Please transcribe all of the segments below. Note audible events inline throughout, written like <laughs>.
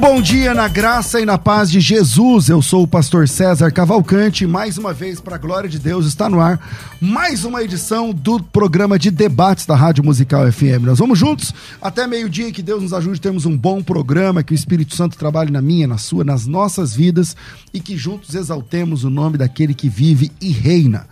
bom dia na graça e na paz de Jesus. Eu sou o pastor César Cavalcante. Mais uma vez, para a glória de Deus, está no ar mais uma edição do programa de debates da Rádio Musical FM. Nós vamos juntos até meio-dia. Que Deus nos ajude. Temos um bom programa. Que o Espírito Santo trabalhe na minha, na sua, nas nossas vidas e que juntos exaltemos o nome daquele que vive e reina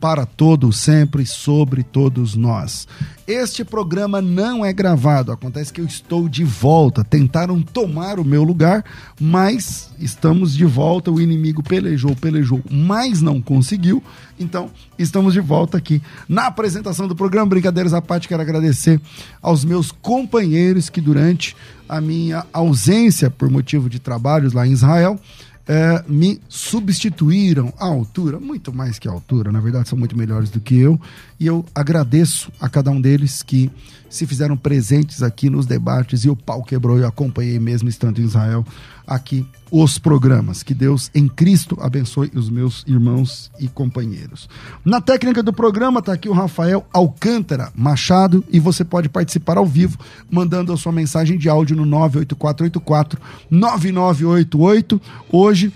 para todos sempre sobre todos nós. Este programa não é gravado, acontece que eu estou de volta. Tentaram tomar o meu lugar, mas estamos de volta. O inimigo pelejou, pelejou, mas não conseguiu. Então, estamos de volta aqui na apresentação do programa. Brincadeiras à parte, quero agradecer aos meus companheiros que durante a minha ausência por motivo de trabalhos lá em Israel, é, me substituíram à altura, muito mais que a altura, na verdade são muito melhores do que eu, e eu agradeço a cada um deles que se fizeram presentes aqui nos debates e o pau quebrou, eu acompanhei mesmo estando em Israel aqui os programas. Que Deus em Cristo abençoe os meus irmãos e companheiros. Na técnica do programa está aqui o Rafael Alcântara Machado e você pode participar ao vivo mandando a sua mensagem de áudio no 98484 9988. Hoje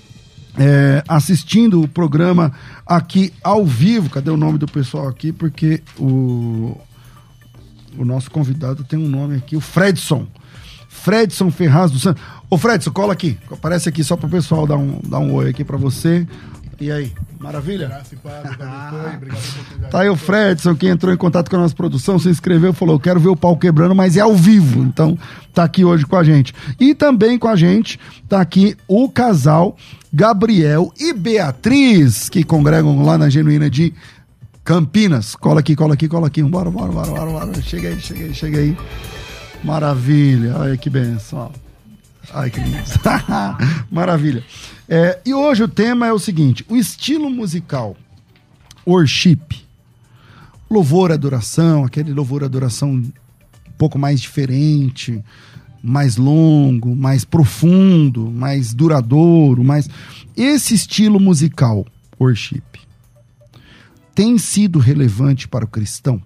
é, assistindo o programa aqui ao vivo. Cadê o nome do pessoal aqui? Porque o, o nosso convidado tem um nome aqui, o Fredson. Fredson Ferraz do Santos. Ô Fredson, cola aqui. Aparece aqui só para o pessoal dar um, dar um oi aqui para você. E aí, maravilha? tá aí o Fredson que entrou em contato com a nossa produção, se inscreveu, falou: quero ver o pau quebrando, mas é ao vivo. Então, tá aqui hoje com a gente. E também com a gente tá aqui o casal Gabriel e Beatriz, que congregam lá na Genuína de Campinas. Cola aqui, cola aqui, cola aqui. Bora, bora, bora, bora, bora. Chega aí, chega aí, chega aí. Maravilha. Olha que benção. Ai, que lindo. <laughs> Maravilha. É, e hoje o tema é o seguinte: o estilo musical, worship, louvor, adoração, aquele louvor, adoração um pouco mais diferente, mais longo, mais profundo, mais duradouro, mais esse estilo musical, worship, tem sido relevante para o cristão?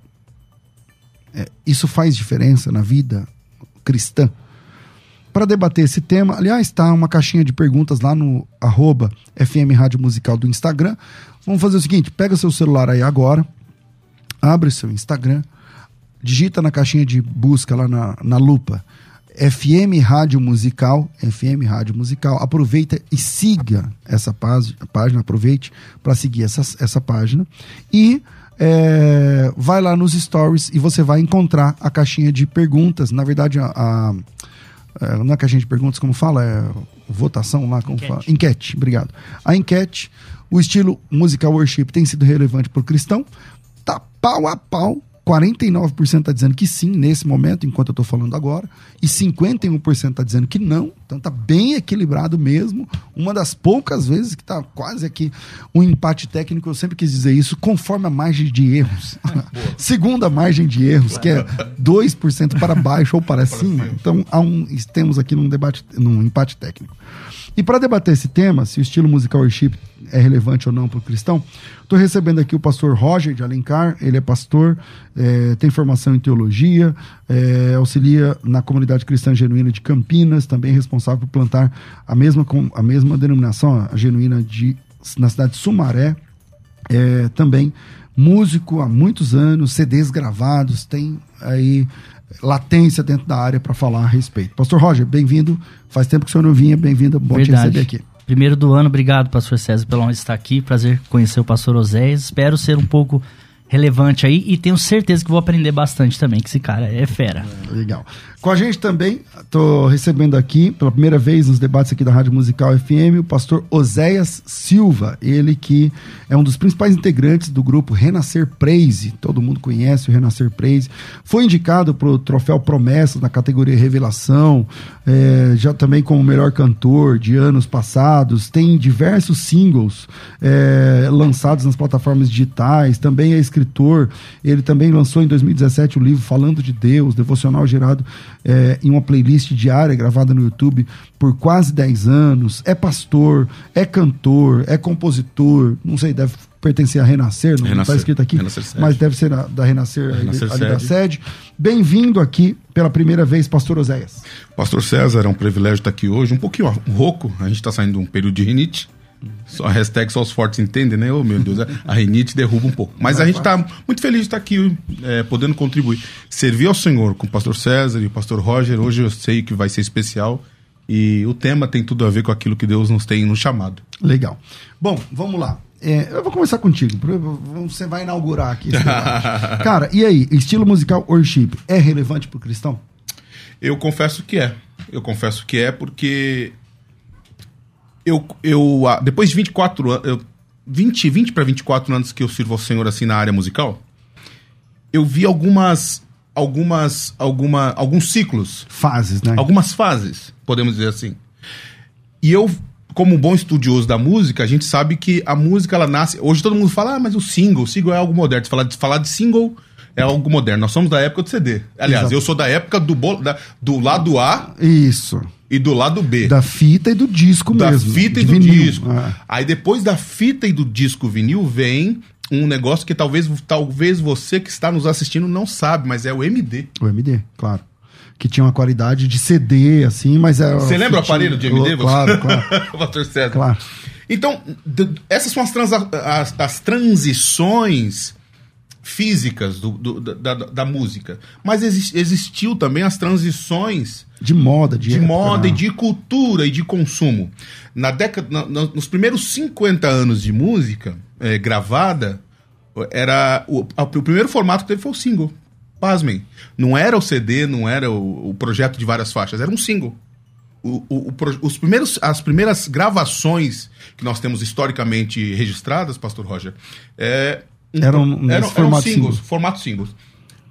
É, isso faz diferença na vida cristã? Para debater esse tema, aliás, está uma caixinha de perguntas lá no arroba FM Rádio Musical do Instagram. Vamos fazer o seguinte: pega seu celular aí agora, abre seu Instagram, digita na caixinha de busca lá na, na lupa FM Rádio Musical, FM Rádio Musical, aproveita e siga essa página, aproveite para seguir essa, essa página e é, vai lá nos stories e você vai encontrar a caixinha de perguntas. Na verdade, a, a, a não é caixinha de perguntas, como fala, é votação lá, como enquete. fala? Enquete, obrigado. A enquete, o estilo musical worship tem sido relevante para o cristão, tá pau a pau 49% está dizendo que sim, nesse momento, enquanto eu estou falando agora, e 51% está dizendo que não. Então está bem equilibrado mesmo. Uma das poucas vezes que está quase aqui um empate técnico, eu sempre quis dizer isso, conforme a margem de erros. <laughs> <laughs> Segunda margem de erros, que é 2% para baixo ou para, cima. Então um, temos aqui num debate, num empate técnico. E para debater esse tema, se o estilo musical worship é relevante ou não para o cristão, estou recebendo aqui o pastor Roger de Alencar, ele é pastor, é, tem formação em teologia, é, auxilia na comunidade cristã genuína de Campinas, também responsável por plantar a mesma, a mesma denominação, a genuína de, na cidade de Sumaré, é, também músico há muitos anos, CDs gravados, tem aí latência dentro da área para falar a respeito. Pastor Roger, bem-vindo. Faz tempo que o senhor não vinha, bem-vindo. Bom Verdade. te receber aqui. Primeiro do ano, obrigado, pastor César, pela honra de estar aqui. Prazer conhecer o pastor Oséias. Espero ser um pouco relevante aí e tenho certeza que vou aprender bastante também, que esse cara é fera. Legal. Com a gente também, estou recebendo aqui, pela primeira vez nos debates aqui da Rádio Musical FM, o pastor Oséias Silva, ele que é um dos principais integrantes do grupo Renascer Praise, todo mundo conhece o Renascer Praise, foi indicado para o troféu Promessas na categoria Revelação, é, já também como melhor cantor de anos passados, tem diversos singles é, lançados nas plataformas digitais, também é escritor, ele também lançou em 2017 o livro Falando de Deus, devocional gerado é, em uma playlist diária gravada no YouTube por quase 10 anos, é pastor, é cantor, é compositor, não sei, deve pertencer a Renascer, não está Renascer. escrito aqui, Renascer mas deve ser da, da Renascer, ali- Renascer ali da Sede. sede. Bem-vindo aqui pela primeira vez, Pastor Oséias. Pastor César, é um privilégio estar aqui hoje, um pouquinho rouco, a gente está saindo de um período de rinite. Só a hashtag só os fortes entendem, né? Oh, meu Deus, a rinite derruba um pouco. Mas a gente está muito feliz de estar aqui, é, podendo contribuir. Servir ao Senhor com o pastor César e o pastor Roger, hoje eu sei que vai ser especial. E o tema tem tudo a ver com aquilo que Deus nos tem nos chamado. Legal. Bom, vamos lá. É, eu vou começar contigo. Você vai inaugurar aqui. <laughs> Cara, e aí? Estilo musical worship é relevante para o cristão? Eu confesso que é. Eu confesso que é porque eu, eu ah, depois de 24 anos, eu, 20, 20 para 24 anos que eu sirvo ao Senhor assim na área musical, eu vi algumas algumas alguma alguns ciclos, Fases, né? algumas fases, podemos dizer assim. E eu como um bom estudioso da música, a gente sabe que a música ela nasce. Hoje todo mundo fala, ah, mas o single, o single é algo moderno. Falar de, falar de single é algo moderno. Nós somos da época do CD. Aliás, Exato. eu sou da época do, do lado A Isso. E do lado B. Da fita e do disco Da mesmo. fita e do vinil. disco. É. Aí depois da fita e do disco vinil vem um negócio que talvez, talvez você que está nos assistindo não sabe, mas é o MD. O MD, claro. Que tinha uma qualidade de CD, assim, mas é. Você lembra o aparelho de MD? Claro, claro. <laughs> Claro. Então, essas são as, transa- as- as transições físicas do- do- da, da- música. Mas exis- existiu também as transições De moda, de, de moda né? e de cultura e de consumo. Na década, na- nos primeiros 50 anos de música eh, gravada, era o, a- o primeiro formato que teve foi o single. Pasmem. Não era o CD, não era o, o projeto de várias faixas, era um single. O- o- o os primeiros, as primeiras gravações que nós temos historicamente registradas, Pastor Roger, é, Eram nesse formato singles, single. formato singles.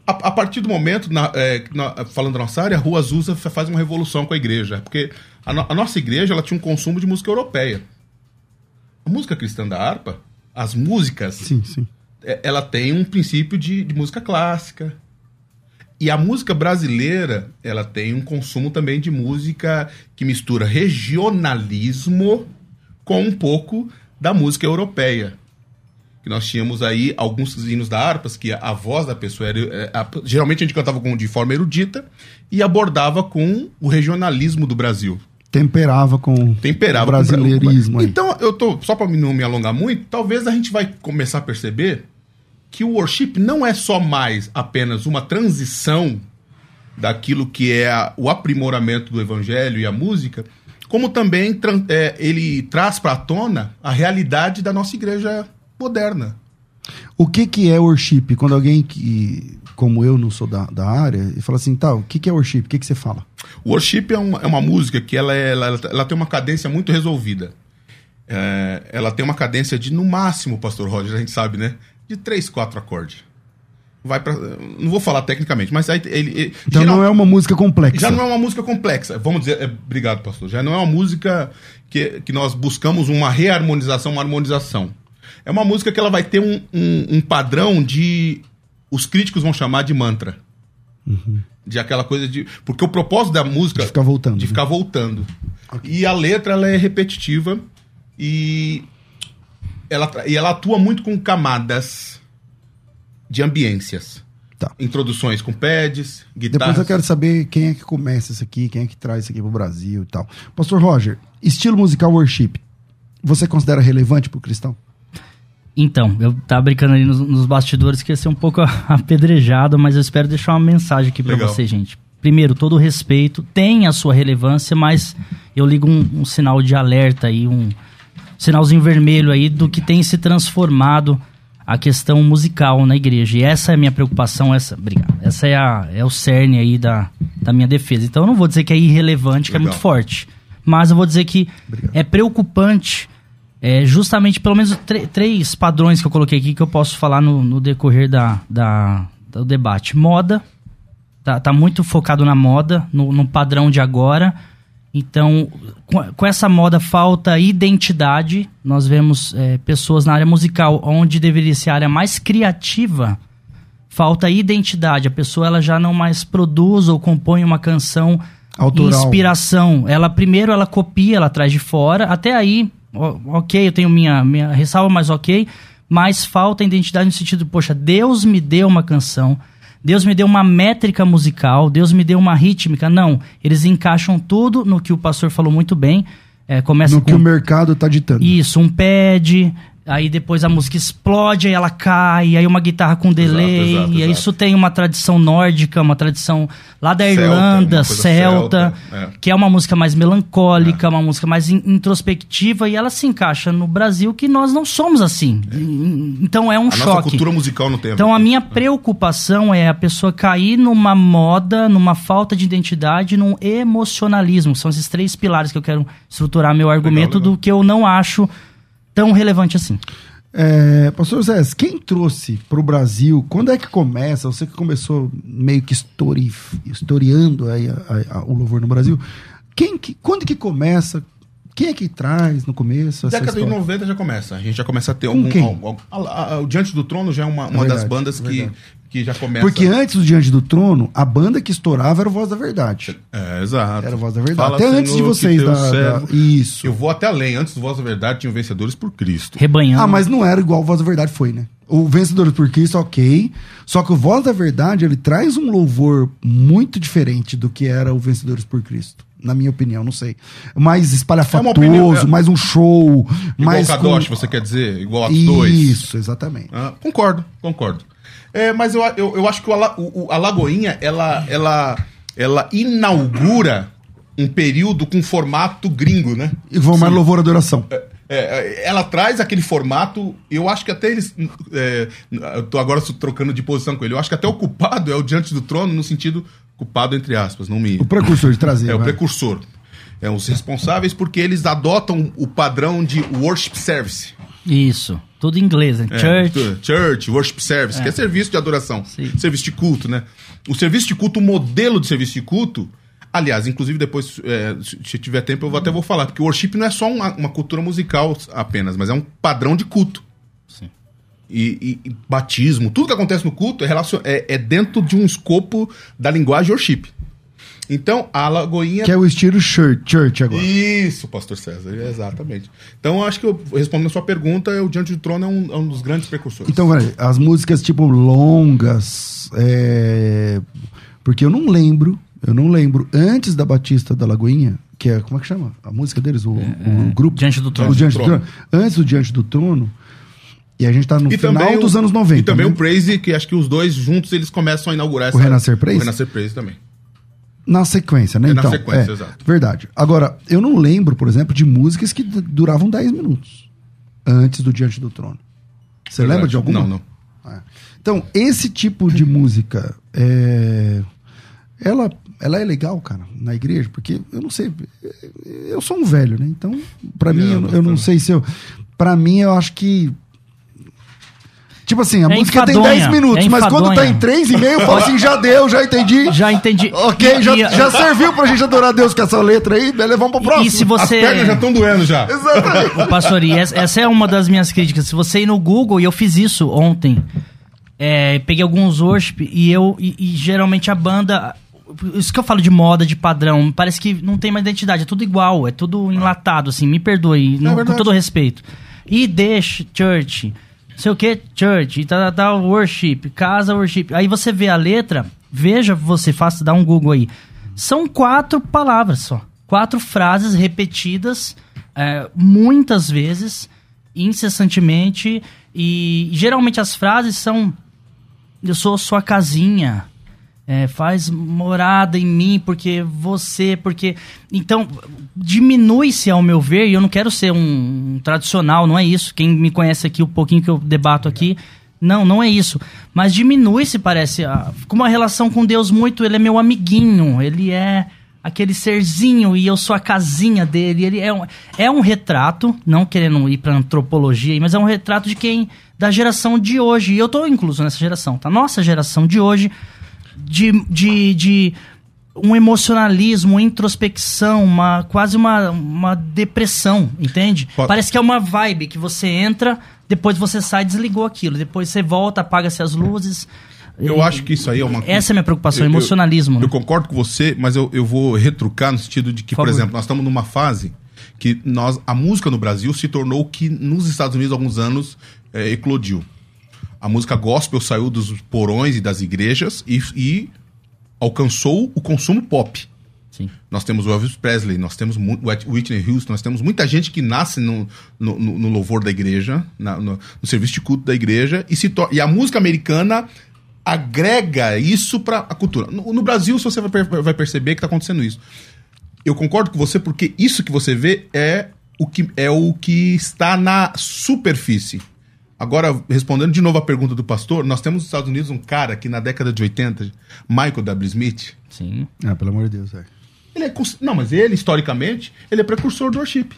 A, a partir do momento, na- é, na- falando da nossa área, a Rua Azusa fa- faz uma revolução com a igreja. Porque a, no- a nossa igreja ela tinha um consumo de música europeia. A música cristã da harpa, as músicas, Sim, sim. é, ela tem um princípio de, de música clássica. E a música brasileira, ela tem um consumo também de música que mistura regionalismo com um pouco da música europeia. Que nós tínhamos aí alguns hinos da harpas que a voz da pessoa era. é, a- geralmente a gente cantava com, de forma erudita e abordava com o regionalismo do Brasil Temperava com temperava o brasileirismo com... aí. Então, eu tô só para não me alongar muito, talvez a gente vai começar a perceber que o worship não é só mais apenas uma transição daquilo que é a- o aprimoramento do evangelho e a música, como também é, ele traz para a tona a realidade da nossa igreja moderna. O que que é worship? Quando alguém que, como eu, não sou da, da área, e fala assim, tá, o que que é worship? O que que você fala? O worship é uma, é uma música que ela, é- ela, ela tem uma cadência muito resolvida. É, ela tem uma cadência de, no máximo, Pastor Roger, a gente sabe, né? De três, quatro acordes. Vai pra, não vou falar tecnicamente, mas aí ele, ele- Então geral- não é uma música complexa. já não é uma música complexa. Vamos dizer, é, obrigado, pastor. Já não é uma música que, que nós buscamos uma reharmonização, uma harmonização. É uma música que ela vai ter um, um, um padrão de. Os críticos vão chamar de mantra. De aquela coisa de. Porque o propósito da música. De ficar voltando, De né? ficar voltando. E a letra ela é repetitiva e ela, e ela atua muito com camadas de ambiências. Tá. Introduções com pads, guitarras. Depois eu quero saber quem é que começa isso aqui, quem é que traz isso aqui pro Brasil e tal. Pastor Roger, estilo musical worship, você considera relevante pro cristão? Então, eu tava brincando ali nos, nos bastidores que ia ser um pouco <laughs> apedrejado, mas eu espero deixar uma mensagem aqui Legal. você, gente. Primeiro, todo o respeito tem a sua relevância, mas eu ligo um, um sinal de alerta aí, um sinalzinho vermelho aí do que tem se transformado a questão musical na igreja. E essa é a minha preocupação, essa, obrigado. Essa é, a, é o cerne aí da, da minha defesa. Então eu não vou dizer que é irrelevante, que é Legal. muito forte. Mas eu vou dizer que é preocupante é, justamente pelo menos três padrões que eu coloquei aqui que eu posso falar no, no decorrer da, da- do debate. Moda, tá, tá muito focado na moda, no, no padrão de agora. Então, com, com essa moda falta identidade. Nós vemos é, pessoas na área musical, onde deveria ser a área mais criativa, falta identidade. A pessoa ela já não mais produz ou compõe uma canção Autoral. inspiração. Ela primeiro ela copia, ela traz de fora. Até aí, ok, eu tenho minha minha ressalva, mas ok. mas falta identidade no sentido, poxa, Deus me deu uma canção, Deus me deu uma métrica musical, Deus me deu uma rítmica. Não, eles encaixam tudo no que o pastor falou muito bem. É, começa no com que o mercado está ditando. isso, um pad, aí depois a música explode, aí ela cai, aí uma guitarra com delay, exato, e exato. isso tem uma tradição nórdica, uma tradição lá da Celta, Irlanda, celta, celta, é. que é uma música mais melancólica, uma música mais in- introspectiva, e ela se encaixa no Brasil que nós não somos assim. E- Então é um A nossa choque. cultura musical não tem Então a ver. minha preocupação é a pessoa cair numa moda, numa falta de identidade, num emocionalismo. São esses três pilares que eu quero estruturar meu argumento legal. do que eu não acho tão relevante assim. É, Pastor Zé, quem trouxe para o Brasil, quando é que começa? Você que começou meio que histori, historiando aí a- a- o louvor no Brasil. Quem que, quando que começa? Quem é que traz no começo? essa Década de história? 90 já começa. A gente já começa a ter Com algum. algum- a- a- a- o Diante do Trono já é uma, uma Verdade, das bandas que. Que já começa. Porque antes do Diante do Trono, a banda que estourava era o Voz da Verdade. É, exato. Era o Voz da Verdade. Fala, Até antes de vocês da, da- Isso. Eu vou até além. Antes do Voz da Verdade, tinham vencedores por Cristo. Rebanhando. Ah, mas não era igual o Voz da Verdade foi, né? O Vencedores por Cristo, ok. Só que o Voz da Verdade, ele traz um louvor muito diferente do que era o Vencedores por Cristo. Na minha opinião, não sei. Mais espalhafatoso, opinião, é. mais um show. Igual mais o Kadosh, com- você quer dizer? Igual Atos 2. Isso, exatamente. Ah, concordo, concordo. É, mas eu, eu, eu acho que o, o- o- a Lagoinha, ela, ela, ela inaugura um período com formato gringo, né? E vão mais louvor e adoração. É, é, ela traz aquele formato, eu acho que até eles. é, eu tô agora trocando de posição com ele. Eu acho que até o culpado é o diante do trono, no sentido culpado, entre aspas, não me. O precursor de trazer. É o vai. precursor. É os responsáveis porque eles adotam o padrão de worship service. Isso. Tudo em inglês, né? É, Church. tu- church, worship service, que é serviço de adoração. Sim. Serviço de culto, né? O serviço de culto, o modelo de serviço de culto. Aliás, inclusive depois, é, se se tiver tempo, eu vou- até vou falar, porque o worship não é só uma, uma cultura musical apenas, mas é um padrão de culto. Sim. E, e- e batismo, tudo que acontece no culto é, relacion- é- é dentro de um escopo da linguagem worship. Então, a Lagoinha. Que é o estilo church, church agora. Isso, pastor César, exatamente. Então, eu acho que eu respondendo a sua pergunta, o Diante do Trono é um, é um dos grandes precursores. Então, as músicas tipo longas, é, porque eu não lembro, eu não lembro antes da Batista da Lagoinha, que é como é que chama a música deles, o, o grupo Diante do Trono. o Diante do Trono. Antes do Diante do Trono, e a gente tá no E final dos o- anos 90. E também né? o Praise, que acho que os dois juntos eles começam a inaugurar essa. O Renascer Praise? O Renascer Praise também. Na sequência, né? É na então, sequência, é, exato. Verdade. Agora, eu não lembro, por exemplo, de músicas que duravam 10 minutos antes do Diante do Trono. Você Verdade. lembra de alguma? Não, não. É. Então, esse tipo de música, é, ela, ela é legal, cara, na igreja, porque eu não sei, eu sou um velho, né? Então, pra mim, eu, eu não sei se eu. Pra mim, eu acho que. Tipo assim, a É música tem enfadonha, 10 minutos, é mas quando tá em 3,5, eu falo assim, já deu, já entendi. Já entendi. Ok, E- já, e- já serviu pra gente adorar Deus com essa letra aí, beleza, vamos pro próximo. E se você. As pernas já estão doendo já. Exatamente. <laughs> E essa, essa é uma das minhas críticas. Se você ir no Google, e eu fiz isso ontem, é, peguei alguns worship e eu. E, e geralmente a banda. Isso que eu falo de moda, de padrão, parece que não tem uma identidade, é tudo igual, é tudo enlatado, assim, me perdoe, não- com todo respeito. E deixa, church, sei o que, church, e tal, tal, worship, casa worship. Aí você vê a letra, veja, você faça, dá um Google aí. São quatro palavras só. Quatro frases repetidas é, muitas vezes, incessantemente, e geralmente as frases são: Eu sou sua casinha. É, faz morada em mim porque você, porque. Então, diminui-se ao meu ver, e eu não quero ser um, um tradicional, não é isso. Quem me conhece aqui, o pouquinho que eu debato aqui, não, não é isso. Mas diminui-se, parece, com uma relação com Deus muito. Ele é meu amiguinho, ele é aquele serzinho e eu sou a casinha dele. Ele é um, é um retrato, não querendo ir pra antropologia, mas é um retrato de quem. da geração de hoje. E eu tô incluso nessa geração, tá? Nossa geração de hoje de, de, de um emocionalismo, uma introspecção, uma, quase uma, uma depressão, entende? Po- Parece que é uma vibe que você entra, depois você sai desligou aquilo. Depois você volta, apaga-se as luzes. Eu E- acho que isso aí é uma Essa é a minha preocupação, Eu- eu- emocionalismo. Eu, né? concordo com você, mas eu, eu vou retrucar no sentido de que, Por por, exemplo, nós estamos numa fase que nós, a música no Brasil se tornou o que nos Estados Unidos há alguns anos é, eclodiu. A música gospel saiu dos porões e das igrejas e, e alcançou o consumo pop. Sim. Nós temos o Elvis Presley, nós temos Whitney Houston, nós temos muita gente que nasce no, no, no- louvor da igreja, na- no, no serviço de culto da igreja, e, se e a música americana agrega isso para a cultura. No, no Brasil, você vai, per- vai perceber que está acontecendo isso. Eu concordo com você porque isso que você vê é o que, é o que está na superfície. Agora, respondendo de novo a pergunta do pastor, nós temos nos Estados Unidos um cara que na década de 80, Michael W. Smith, Sim. Ah, pelo amor de Deus, é. ele é, não, mas ele, historicamente, ele é precursor do worship.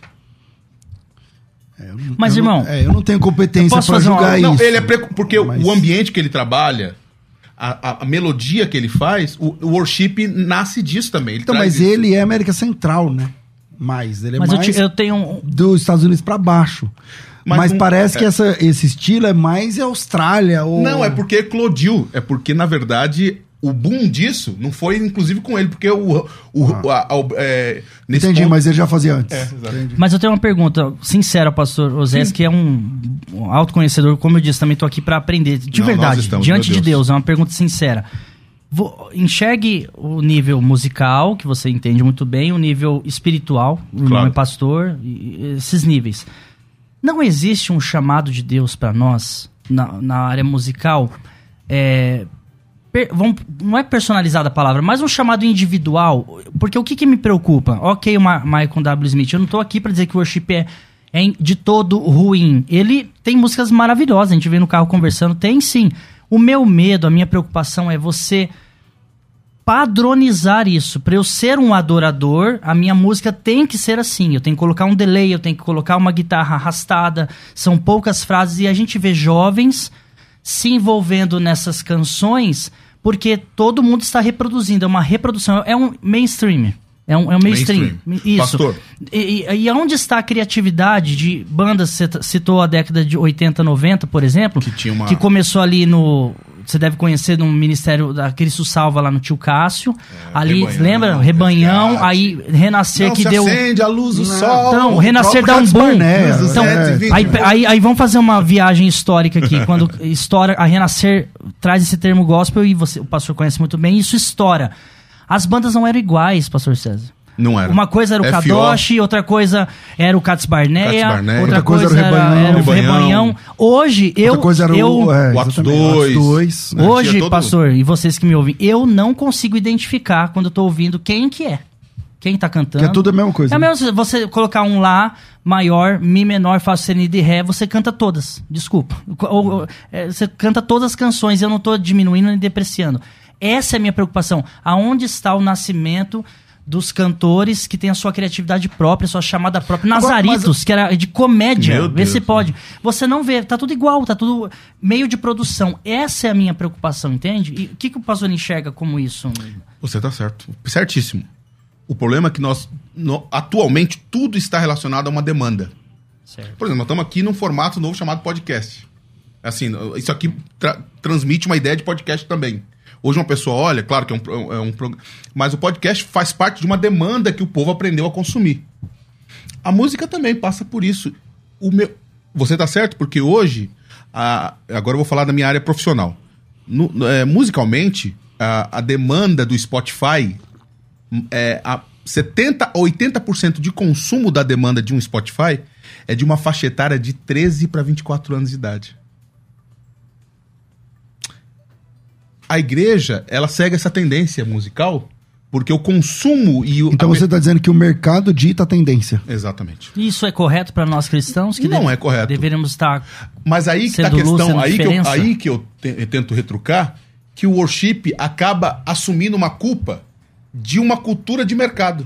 É, eu não- Mas, eu não- irmão, é, eu não tenho competência pra fazer uma- julgar não, isso. ele é precu- porque Mas- o ambiente que ele trabalha, a, a- a melodia que ele faz, o, o worship nasce disso também. Ele Então, mas isso. ele é América Central, né? Mais, ele é Mas eu, mais te- eu tenho. um- dos Estados Unidos pra baixo. Mas Mas, não- parece é. que essa, esse estilo é mais Austrália ou... Não, é porque eclodiu. É porque, na verdade, o boom disso não foi, inclusive, com ele. Porque o... o, a- a- é, nesse Entendi, ponto- mas ele já fazia antes. É. Mas eu tenho uma pergunta sincera, pastor Osés, que é um, um autoconhecedor, como eu disse, também tô aqui para aprender. De Não, verdade, estamos, diante de Deus. Deus, é uma pergunta sincera. Enxergue o nível musical, que você entende muito bem, o nível espiritual, o Claro. é pastor, esses níveis. Não existe um chamado de Deus para nós na, na área musical. É, per- vamos- não é personalizada a palavra, mas um chamado individual. Porque o que, que me preocupa? Ok, Ma Michael W. Smith, eu não tô aqui para dizer que o worship é, é de todo ruim. Ele tem músicas maravilhosas, a gente vê no carro conversando, tem sim. O meu medo, a minha preocupação é você padronizar isso. Para eu ser um adorador, a minha música tem que ser assim. Eu tenho que colocar um delay, eu tenho que colocar uma guitarra arrastada. São poucas frases e a gente vê jovens se envolvendo nessas canções porque todo mundo está reproduzindo. É uma reprodução, é um mainstream. É um, é um mainstream. Mainstream. Isso. Pastor. E, e, e onde está a criatividade de bandas? Você citou a década de 80, 90, por exemplo, Que tinha uma- que começou ali no. Você deve conhecer no Ministério da Cristo Salva lá no Tio Cássio. ali, Rebanhão, lembra? Rebanhão, Resgate. aí Renascer Não que se deu. acende a luz do Não. sol. Então, o Renascer dá um boom. Então, é. aí, aí, aí vamos fazer uma viagem histórica aqui. Quando estoura, a Renascer traz esse termo gospel e você, o pastor conhece muito bem, isso estoura. As bandas não eram iguais, pastor César. Não era. Uma coisa era o. Kadoshi, outra coisa era o Cats Barneia, outra Outra coisa coisa era o era, Rebanhão. era o Rebanhão. Rebanhão. Hoje, eu. Outra coisa era eu o... É, o Atos exatamente, dois. Atos dois. né? Hoje, todo- pastor, e vocês que me ouvem, eu não consigo identificar quando eu tô ouvindo quem que é. Quem tá cantando. Que é tudo a mesma coisa, É né? mesmo você colocar um Lá maior, Mi menor, Fá sustenido e Ré, você canta todas. Desculpa. Ou- ou, é, você canta todas as canções, eu não tô diminuindo nem depreciando. Essa é a minha preocupação. Aonde está o nascimento dos cantores que têm a sua criatividade própria, sua chamada própria? Agora, Nazaritos, que era de comédia. Vê se pode. Você não vê, tá tudo igual, tá tudo meio de produção. Essa é a minha preocupação, entende? E o que, que o pastor enxerga como isso? Você tá certo. Certíssimo. O problema é que nós, no- atualmente, tudo está relacionado a uma demanda. Certo. Por exemplo, nós estamos aqui num formato novo chamado podcast. Assim, isso aqui tra- transmite uma ideia de podcast também. Hoje uma pessoa olha, claro que é um, é um mas o podcast faz parte de uma demanda que o povo aprendeu a consumir. A música também passa por isso. O meu, você tá certo, porque hoje, a- agora eu vou falar da minha área profissional. No- é, musicalmente, a, a demanda do Spotify é, a 70 a 80% de consumo da demanda de um Spotify é de uma faixa etária de 13 para 24 anos de idade. A igreja, ela segue essa tendência musical porque o consumo e o Então você está dizendo que o mercado dita a tendência. Exatamente. Isso é correto para nós cristãos? Que Não deve- é correto. Deveríamos estar. Mas aí que tá a questão, aí que, eu, aí que eu, te- eu tento retrucar, que o worship acaba assumindo uma culpa de uma cultura de mercado.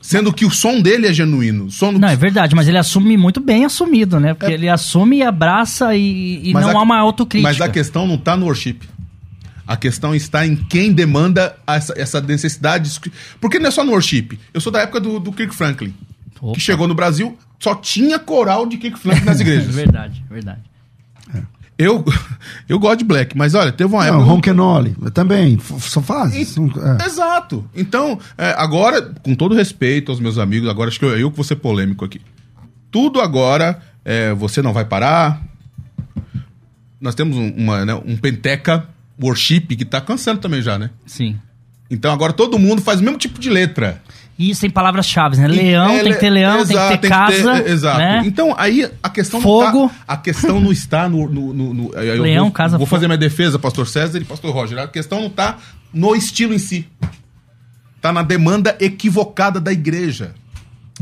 Sendo que o som dele é genuíno. Som Não, é verdade, mas ele assume muito bem assumido, né? É. Porque ele assume e abraça e, e não a- há uma autocrítica. Mas a questão não está no worship. A questão está em quem demanda essa, essa necessidade. Porque não é só no worship. Eu sou da época do, do Kirk Franklin. Opa. Que chegou no Brasil, só tinha coral de Kirk Franklin nas <laughs> igrejas. verdade, verdade. Eu, <laughs> eu gosto de black, mas olha, teve uma Não, época. Ronquenole, também, f- só faz. É. Exato. Então, é, agora, com todo respeito aos meus amigos, agora acho que eu, eu que vou ser polêmico aqui. Tudo agora, é, você não vai parar. Nós temos um, uma, né, um Penteca Worship que tá cansando também já, né? Sim. Então agora todo mundo faz o mesmo tipo de letra. E isso tem palavras-chave, né? Leão, É, tem que ter leão, exato, tem que ter casa. ter- exato. Né? Então, aí a questão Fogo. não tá, a questão não está no, no, no- no- eu Leão, vou, casa, Vou fogo. fazer minha defesa, pastor César e pastor Roger. A questão não está no estilo em si. Tá na demanda equivocada da igreja.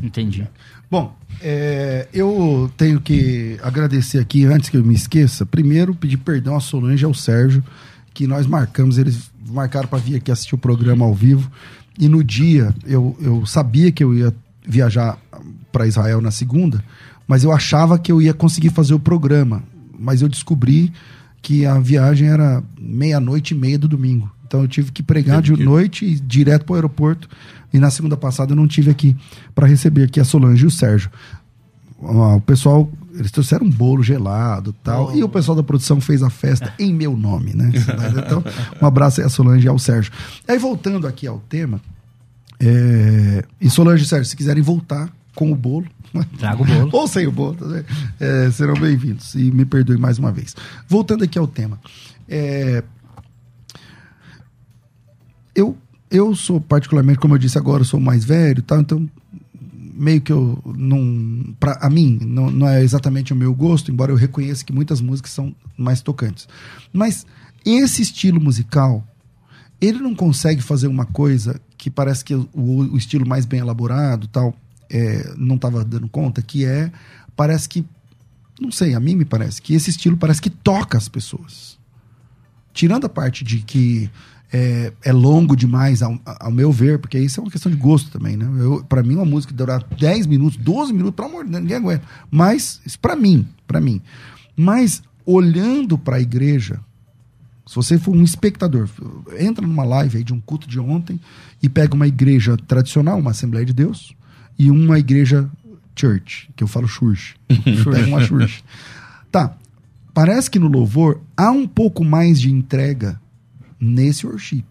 Entendi. Bom, é, eu tenho que agradecer aqui, antes que eu me esqueça, primeiro pedir perdão a Solange e ao Sérgio, que nós marcamos, eles marcaram para vir aqui assistir o programa ao vivo, e no dia eu, eu sabia que eu ia viajar para Israel na segunda, mas eu achava que eu ia conseguir fazer o programa, mas eu descobri que a viagem era meia-noite e meia do domingo. Então eu tive que pregar de noite e direto para o aeroporto. E na segunda passada eu não tive aqui para receber aqui a Solange e o Sérgio. Ah, O pessoal, eles trouxeram um bolo gelado e tal. E o pessoal da produção fez a festa em meu nome, né? <laughs> Então, um abraço aí a Solange e ao Sérgio. Aí voltando aqui ao tema, é, e Solange e Sérgio, se quiserem voltar com o bolo, Traga o bolo. <laughs> ou sem o bolo, tá? É, serão bem-vindos. E me perdoe mais uma vez. Voltando aqui ao tema. É, eu, eu sou particularmente, como eu disse agora, eu sou mais velho e tal, então meio que eu não. Pra, a mim, não, não é exatamente o meu gosto, embora eu reconheça que muitas músicas são mais tocantes. Mas esse estilo musical, ele não consegue fazer uma coisa que parece que o, o estilo mais bem elaborado tal, é, não estava dando conta, que é. Parece que. Não sei, a mim me parece que esse estilo parece que toca as pessoas. Tirando a parte de que é, é longo demais, ao, ao meu ver, porque isso é uma questão de gosto também, né? Eu, pra mim, uma música durar 10 minutos, 12 minutos, pelo amor de Deus, ninguém aguenta. Mas, isso pra mim, pra mim. Mas, olhando pra igreja, se você for um espectador, entra numa live aí de um culto de ontem e pega uma igreja tradicional, uma Assembleia de Deus, e uma igreja church, que eu falo church. <laughs> pega uma church. Tá, parece que no louvor há um pouco mais de entrega nesse worship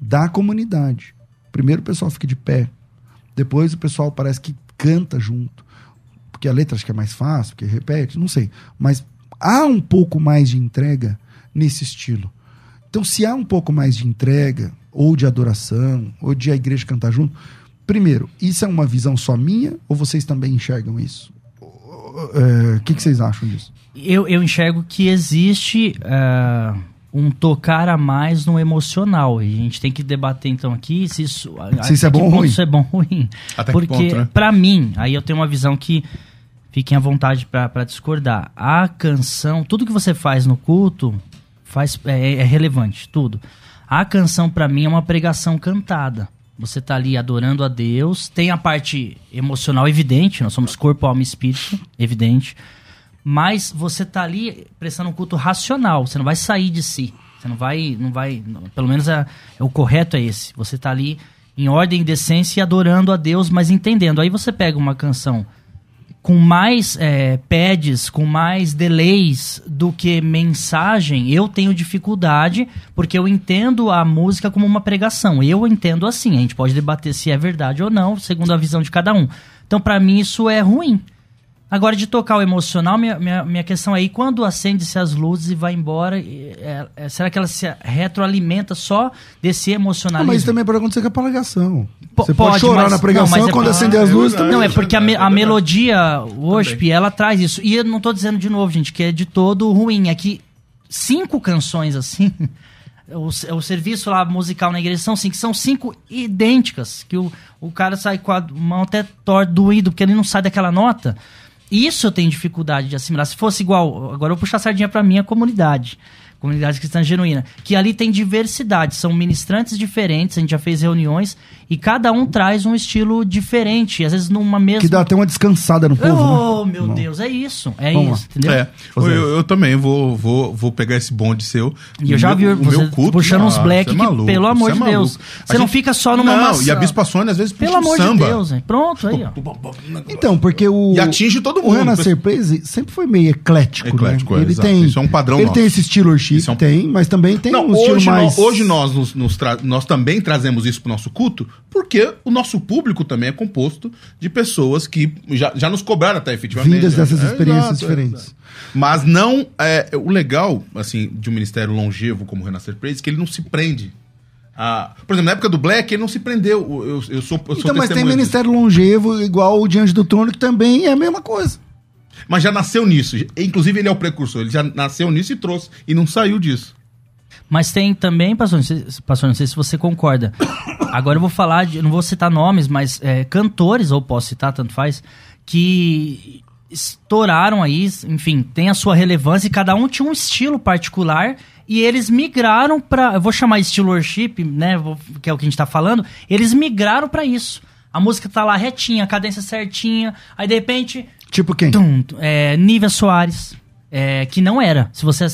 da comunidade. Primeiro o pessoal fica de pé, depois o pessoal parece que canta junto, porque a letra acho que é mais fácil, porque repete, não sei. Mas há um pouco mais de entrega nesse estilo. Então, se há um pouco mais de entrega, ou de adoração, ou de a igreja cantar junto, primeiro, isso é uma visão só minha, ou vocês também enxergam isso? É, O que, que vocês acham disso? Eu, eu enxergo que existe ah, um tocar a mais no emocional. E a gente tem que debater então aqui se isso, Se isso até é bom que ou ruim. Isso é bom ou ruim. Até que Porque, ponto, né? pra mim, aí eu tenho uma visão que fiquem à vontade pra pra discordar. A canção, tudo que você faz no culto faz, é, é relevante, tudo. A canção, pra mim, é uma pregação cantada. Você tá ali adorando a Deus, tem a parte emocional evidente, nós somos corpo, alma e espírito, evidente. Mas você tá ali prestando um culto racional, você não vai sair de si. Você não vai, não vai, pelo menos é, é o correto é esse. Você tá ali em ordem e decência e adorando a Deus, mas entendendo. Aí você pega uma canção com mais é, pads, com mais delays do que mensagem, eu tenho dificuldade, porque eu entendo a música como uma pregação. Eu entendo assim. A gente pode debater se é verdade ou não, segundo a visão de cada um. Então, pra mim, isso é ruim. Agora, de tocar o emocional, minha, minha, minha questão é: e quando acende-se as luzes e vai embora, é- é- será que ela se retroalimenta só desse Ah, emocionalismo? mas também pode acontecer com a pregação. Po- Você pode, pode, chorar mas- na pregação não, mas é quando pra- acender as é luzes também. Não, é porque a, me- a melodia worship, ela traz isso. E eu não tô dizendo de novo, gente, que é de todo ruim. É que cinco canções assim, <laughs> o, o serviço lá musical na igreja são cinco, são cinco idênticas, que o, o cara sai com a mão até torta, doído, porque ele não sai daquela nota. Isso eu tenho dificuldade de assimilar. Se fosse igual, agora eu vou puxar a sardinha pra minha comunidade. Comunidade cristã genuína. Que ali tem diversidade, são ministrantes diferentes, a gente já fez reuniões, e cada um traz um estilo diferente, às vezes numa mesma. Que dá até uma descansada no povo. Oh, né? meu Não. Deus, é isso. É Vamos isso, entendeu? É, eu, eu também vou, vou, vou pegar esse bonde seu. E eu já O vi o você meu culto, puxando uns nossa, black é que, maluco, pelo amor de é Deus. maluco. Você A não gente- fica só numa Não, maçã. e a Bispa Sônia às vezes puxa Pelo um amor samba. de Deus, hein? Pronto, aí, ó. Então, porque o. E atinge todo O mundo. Renascer Praise sempre foi meio eclético, Eclético, né? é, Ele exato. tem. Isso é um padrão Ele nosso. tem esse estilo worship, é um- tem, mas também tem Não, um estilo hoje, mais. nós, hoje nós, nos, nos tra- nós também trazemos isso para o nosso culto, porque o nosso público também é composto de pessoas que já, já nos cobraram até efetivamente. Vindas dessas É, experiências exato, é, diferentes. exato. Mas não. É, o legal, assim, de um ministério longevo como o Renascer Praise, é que ele não se prende. a- por exemplo, na época do Black, ele não se prendeu. Eu, eu, sou, eu sou Então, mas tem disso. Ministério Longevo, igual o Diante do Trono, que também é a mesma coisa. Mas já nasceu nisso. Inclusive, ele é o precursor. Ele já nasceu nisso e trouxe. E não saiu disso. Mas tem também, pastor, não sei, pastor, não sei se você concorda. Agora eu vou falar, de, não vou citar nomes, mas é, cantores, ou posso citar, tanto faz, que estouraram aí, enfim, tem a sua relevância e cada um tinha um estilo particular e eles migraram pra. eu vou chamar estilo worship, né, que é o que a gente tá falando, eles migraram pra isso. A música tá lá retinha, a cadência certinha, aí de repente Tipo quem? Tum, é, Nívia Soares, é, que não era. Se você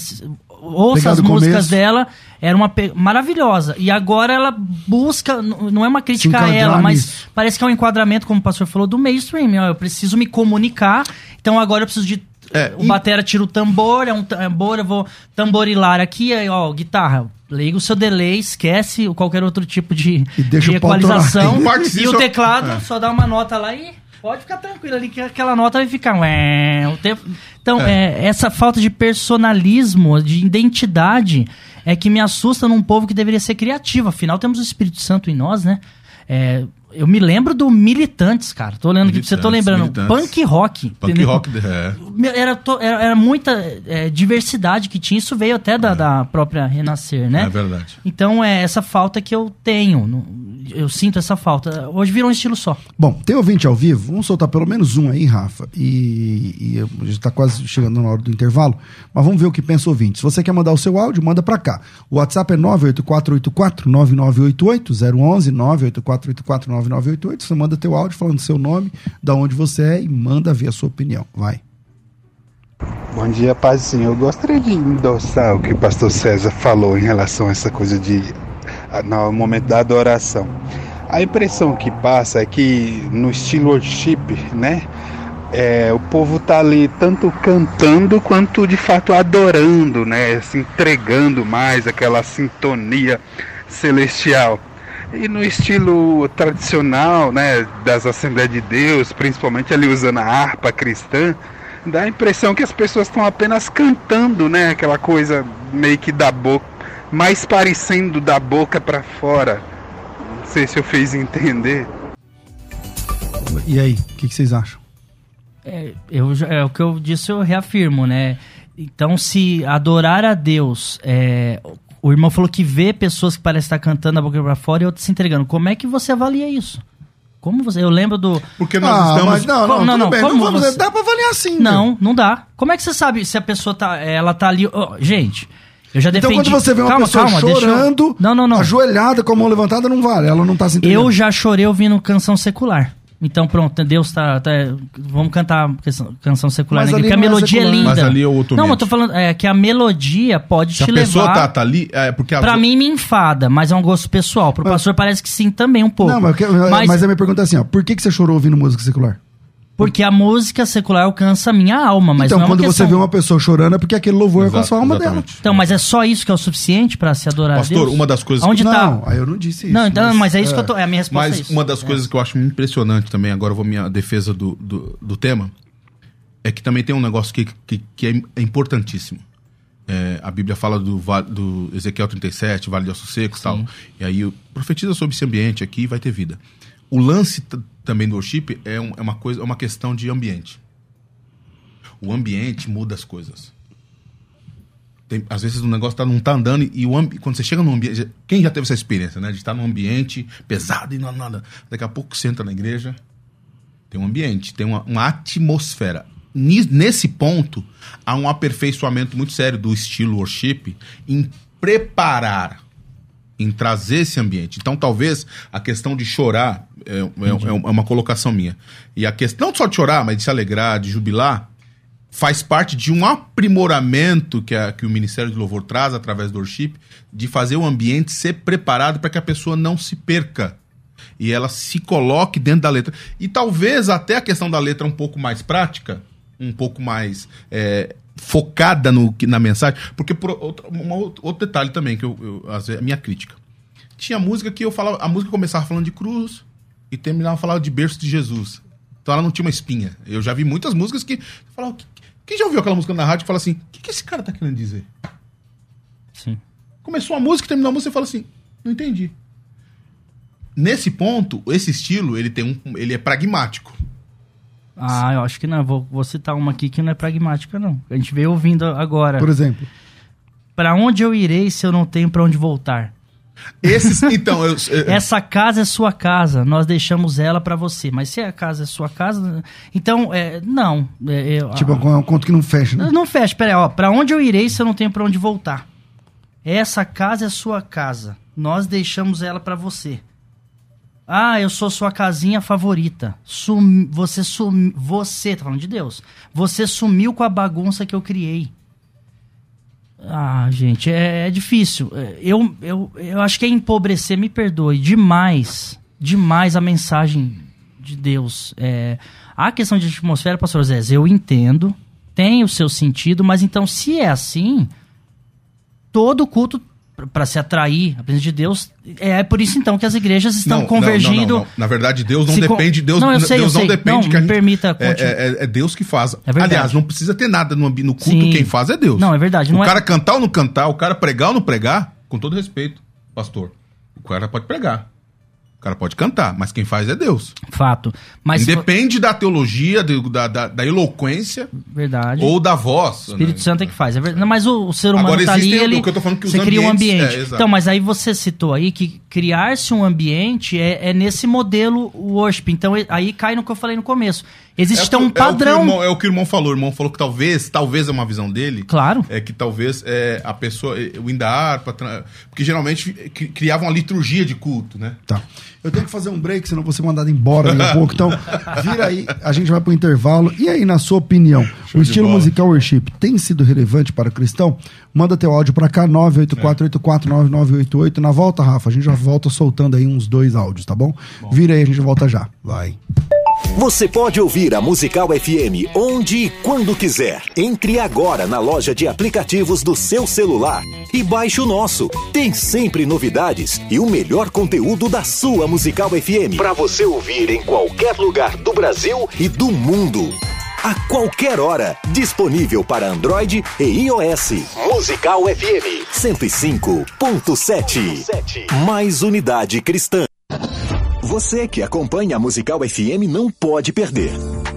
ouça as músicas começo. dela, era uma maravilhosa. E agora ela busca, não é uma crítica a ela, mas nisso. parece que é um enquadramento, como o pastor falou, do mainstream. ó, Eu preciso me comunicar, então agora eu preciso de. É, o e- batera tira o tambor, é um tambor, eu vou tamborilar aqui, aí, ó, guitarra. Liga o seu delay, esquece o qualquer outro tipo de, E de <laughs> o equalização. E o teclado é. só dá uma nota lá e pode ficar tranquilo ali que aquela nota vai ficar ué, o tempo. Então, é, essa falta de personalismo, de identidade é que me assusta num povo que deveria ser criativo. Afinal, temos o Espírito Santo em nós, né? É, eu me lembro do Militantes, cara. Tô lendo aqui pra você, tô lembrando. Militantes. Punk rock. Punk entendeu? rock. É. Era, to- era, era muita é, diversidade que tinha. Isso veio até da, da própria Renascer, né? É verdade. Então é essa falta que eu tenho. no- Eu sinto essa falta. Hoje virou um estilo só. Bom, tem ouvinte ao vivo? Vamos soltar pelo menos um aí, Rafa. E, e a gente tá quase chegando na hora do intervalo, mas vamos ver o que pensa o ouvinte. Se você quer mandar o seu áudio, manda pra cá. O WhatsApp é 98484-9988, 011 98484-9988. Você manda teu áudio falando seu nome, da onde você é e manda ver a sua opinião. Vai. Bom dia, Pazinho. Eu gostaria de endossar o que o pastor César falou em relação a essa coisa de no momento da adoração. A impressão que passa é que no estilo worship, né, é, o povo tá ali tanto cantando quanto de fato adorando, né, se entregando mais aquela sintonia celestial. E no estilo tradicional, né, das Assembleias de Deus, principalmente ali usando a harpa cristã, dá a impressão que as pessoas estão apenas cantando, né, aquela coisa meio que da boca, mais parecendo da boca para fora. Não sei se eu fiz entender. E aí, o que, que vocês acham? É, eu, já- é o que eu disse, eu reafirmo, né? Então, se adorar a Deus, é, o irmão falou que vê pessoas que parecem estar cantando a boca pra fora e outras se entregando. Como é que você avalia isso? Como você? Eu lembro do. Porque nós ah, estamos. mas não, não, não, não, bem. como Não vamos, você- Dá pra avaliar assim. Não, meu. não dá. Como é que você sabe se a pessoa tá. Ela tá ali. ó, gente, eu já Então, defendi. quando você vê uma Calma, pessoa calma, deixa eu- chorando, Não, não, não. ajoelhada com a mão levantada, não vale. Ela não tá se entregando. Eu já chorei ouvindo canção secular. Então, pronto, Deus tá. tá- vamos cantar canção- secular, Mas né? Porque a é melodia é secular. linda. Mas ali é outro Não, mas eu tô falando é, que a melodia pode Se te a pessoa tá, tá ali. É porque a Pra mim me enfada, mas é um gosto pessoal. Pro pastor parece que sim também um pouco. Não, mas, Mas- mas a minha pergunta é assim, ó. Por que, que você chorou ouvindo música secular? Porque a música secular alcança a minha alma, mas então, não é uma quando você questão- vê uma pessoa chorando, é porque aquele louvor Exato, alcançou a alma exatamente. Então, mas é só isso que é o suficiente pra se adorar a Pastor, Deus? uma das coisas Onde que- tá? Não, aí eu não disse isso. Não, então, mas, é isso que eu tô. É a minha resposta. é Mas isso. uma das coisas que eu acho impressionante também, agora eu vou minha defesa do, do, do tema, é que também tem um negócio que, que, que é importantíssimo. É, a Bíblia fala do, do Ezequiel 37, Vale de Ossos Secos e tal. E aí profetiza sobre esse ambiente aqui e vai ter vida. O lance também do worship é, um- é uma coisa, é uma questão de ambiente. O ambiente muda as coisas. Tem- às vezes o negócio tá, não tá andando e o quando você chega num ambiente. Quem já teve essa experiência, né? De estar num ambiente pesado e não nada. Daqui a pouco você entra na igreja, tem um ambiente, tem uma, uma atmosfera. Nesse ponto, há um aperfeiçoamento muito sério do estilo worship em preparar em trazer esse ambiente. Então, talvez a questão de chorar é, é, é uma colocação minha. E a questão não só de chorar, mas de se alegrar, de jubilar, faz parte de um aprimoramento que, a, que o Ministério do Louvor traz através do worship, de fazer o ambiente ser preparado para que a pessoa não se perca e ela se coloque dentro da letra. E talvez até a questão da letra um pouco mais prática, um pouco mais é, focada no, na mensagem, porque por outro, uma, outro detalhe também que eu, eu a minha crítica. Tinha música que eu falava, a música começava falando de cruz e terminava falando de berço de Jesus. Então ela não tinha uma espinha. Eu já vi muitas músicas que falava, quem já ouviu aquela música na rádio e fala assim, o que, que esse cara tá querendo dizer? Sim. Começou a música, terminou a música e fala assim, não entendi. Nesse ponto, esse estilo, ele tem um, ele é pragmático. Ah, eu acho que não. Vou, vou citar uma aqui que não é pragmática, não. A gente veio ouvindo agora. Por exemplo. Para onde eu irei se eu não tenho para onde voltar? Esses, então, eu, eu, Essa casa é sua casa, nós deixamos ela para você. Mas se a casa é sua casa, então, é, não. É, é, tipo, é um conto que não fecha, né? Não fecha, peraí, ó. Pra onde eu irei se eu não tenho para onde voltar? Essa casa é sua casa, nós deixamos ela para você. Ah, eu sou sua casinha favorita. Sum, você sum, você, tá falando de Deus. Você sumiu com a bagunça que eu criei. Ah, gente, é, é difícil. É, eu, eu, eu acho que é empobrecer, me perdoe, demais, demais a mensagem de Deus. É, a questão de atmosfera, pastor Zé, eu entendo, tem o seu sentido, mas então se é assim, todo culto para se atrair a presença de Deus. É por isso então que as igrejas estão não, convergindo. Não, não, Na verdade, Deus não depende. Deus não, eu sei, Deus eu não sei. depende. Não, me permita. É, é, é, Deus que faz. É Aliás, não precisa ter nada no, no culto. Sim. Quem faz é Deus. Não, é verdade. o é cara cantar ou não cantar, o cara pregar ou não pregar, com todo respeito, pastor. O cara pode pregar cara pode cantar, mas quem faz é Deus. Fato. Mas Independe da teologia, da, da, da, eloquência. Verdade. Ou da voz. O Espírito né? Santo é que faz. É verdade. Mas o, o ser humano Agora, tá ali, ele, que eu tô falando que você cria um ambiente. É, então, mas aí você citou aí que criar-se um ambiente é, é nesse modelo worship. Então, aí cai no que eu falei no começo. Existe é então um padrão. É o, irmão, é o, que o irmão falou. O irmão falou que talvez, talvez é uma visão dele. Claro. É que talvez é, a pessoa, o indar, porque geralmente criava uma liturgia de culto, né? Tá. Eu tenho que fazer um break, senão vou ser mandado embora daqui a pouco. Então, vira aí, a gente vai pro intervalo. E aí, na sua opinião, Show o estilo musical worship tem sido relevante para o cristão? Manda teu áudio para cá, 984-849988. Na volta, Rafa, a gente já volta soltando aí uns dois áudios, tá bom? bom. Vira aí, a gente volta já. Vai. Você pode ouvir a Musical FM onde e quando quiser. Entre agora na loja de aplicativos do seu celular e baixe o nosso. Tem sempre novidades e o melhor conteúdo da sua Musical FM para você ouvir em qualquer lugar do Brasil e do mundo. A qualquer hora, disponível para Android e iOS. Musical FM 105.7. Mais unidade cristã. Você que acompanha a Musical FM não pode perder.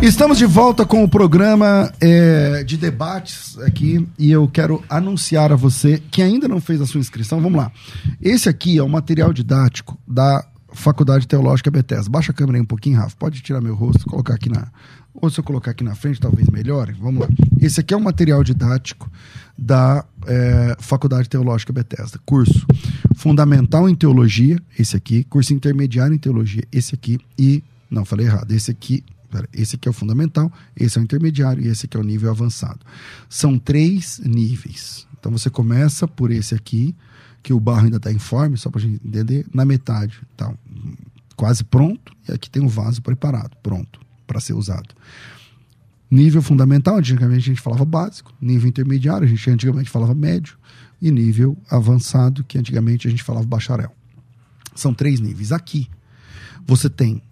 Estamos de volta com o programa é, de debates aqui e eu quero anunciar a você que ainda não fez a sua inscrição. Vamos lá. Esse aqui é o material didático da Faculdade Teológica Bethesda. Baixa a câmera aí um pouquinho, Rafa. Pode tirar meu rosto, colocar aqui na. Ou se eu colocar aqui na frente, talvez melhore. Vamos lá. Esse aqui é o material didático da é, Faculdade Teológica Bethesda. Curso Fundamental em Teologia, esse aqui. Curso Intermediário em Teologia, esse aqui. E. Não, falei errado. Esse aqui esse aqui é o fundamental, esse é o intermediário e esse aqui é o nível avançado. São três níveis. Então você começa por esse aqui, que o barro ainda está informe, só para a gente entender, na metade. Tá quase pronto, e aqui tem o vaso preparado, pronto, para ser usado. Nível fundamental, antigamente a gente falava básico. Nível intermediário, a gente antigamente falava médio. E nível avançado, que antigamente a gente falava bacharel. São três níveis. Aqui, você tem,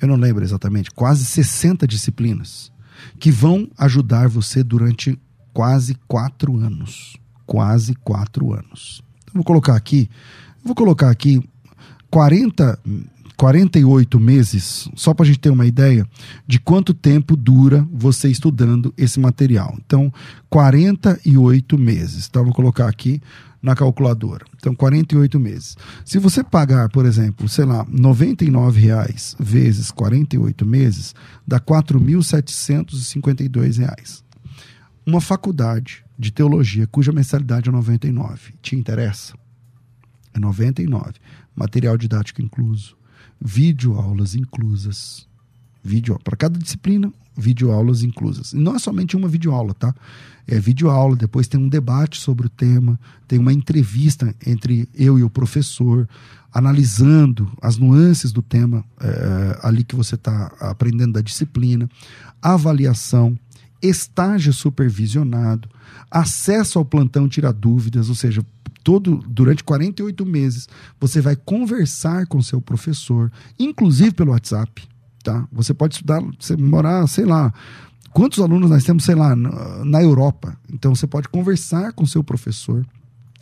eu não lembro exatamente, quase 60 disciplinas que vão ajudar você durante quase quatro anos. Quase quatro anos. Então, vou colocar aqui, vou colocar aqui 40 48 meses, só para a gente ter uma ideia de quanto tempo dura você estudando esse material. Então, 48 meses. Então, vou colocar aqui na calculadora. Então, 48 meses. Se você pagar, por exemplo, sei lá, R$ reais vezes 48 meses, dá R$ 4.752. Uma faculdade de teologia cuja mensalidade é 99, te interessa? É 99. Material didático incluso videoaulas inclusas. Vídeo, para cada disciplina, videoaulas inclusas. E não é somente uma videoaula, tá? É videoaula, depois tem um debate sobre o tema, tem uma entrevista entre eu e o professor, analisando as nuances do tema é, ali que você está aprendendo da disciplina, avaliação, estágio supervisionado, acesso ao plantão tirar dúvidas, ou seja, todo durante 48 meses você vai conversar com seu professor, inclusive pelo WhatsApp, tá? Você pode estudar, você morar, sei lá, quantos alunos nós temos, sei lá, na, Europa. Então você pode conversar com seu professor,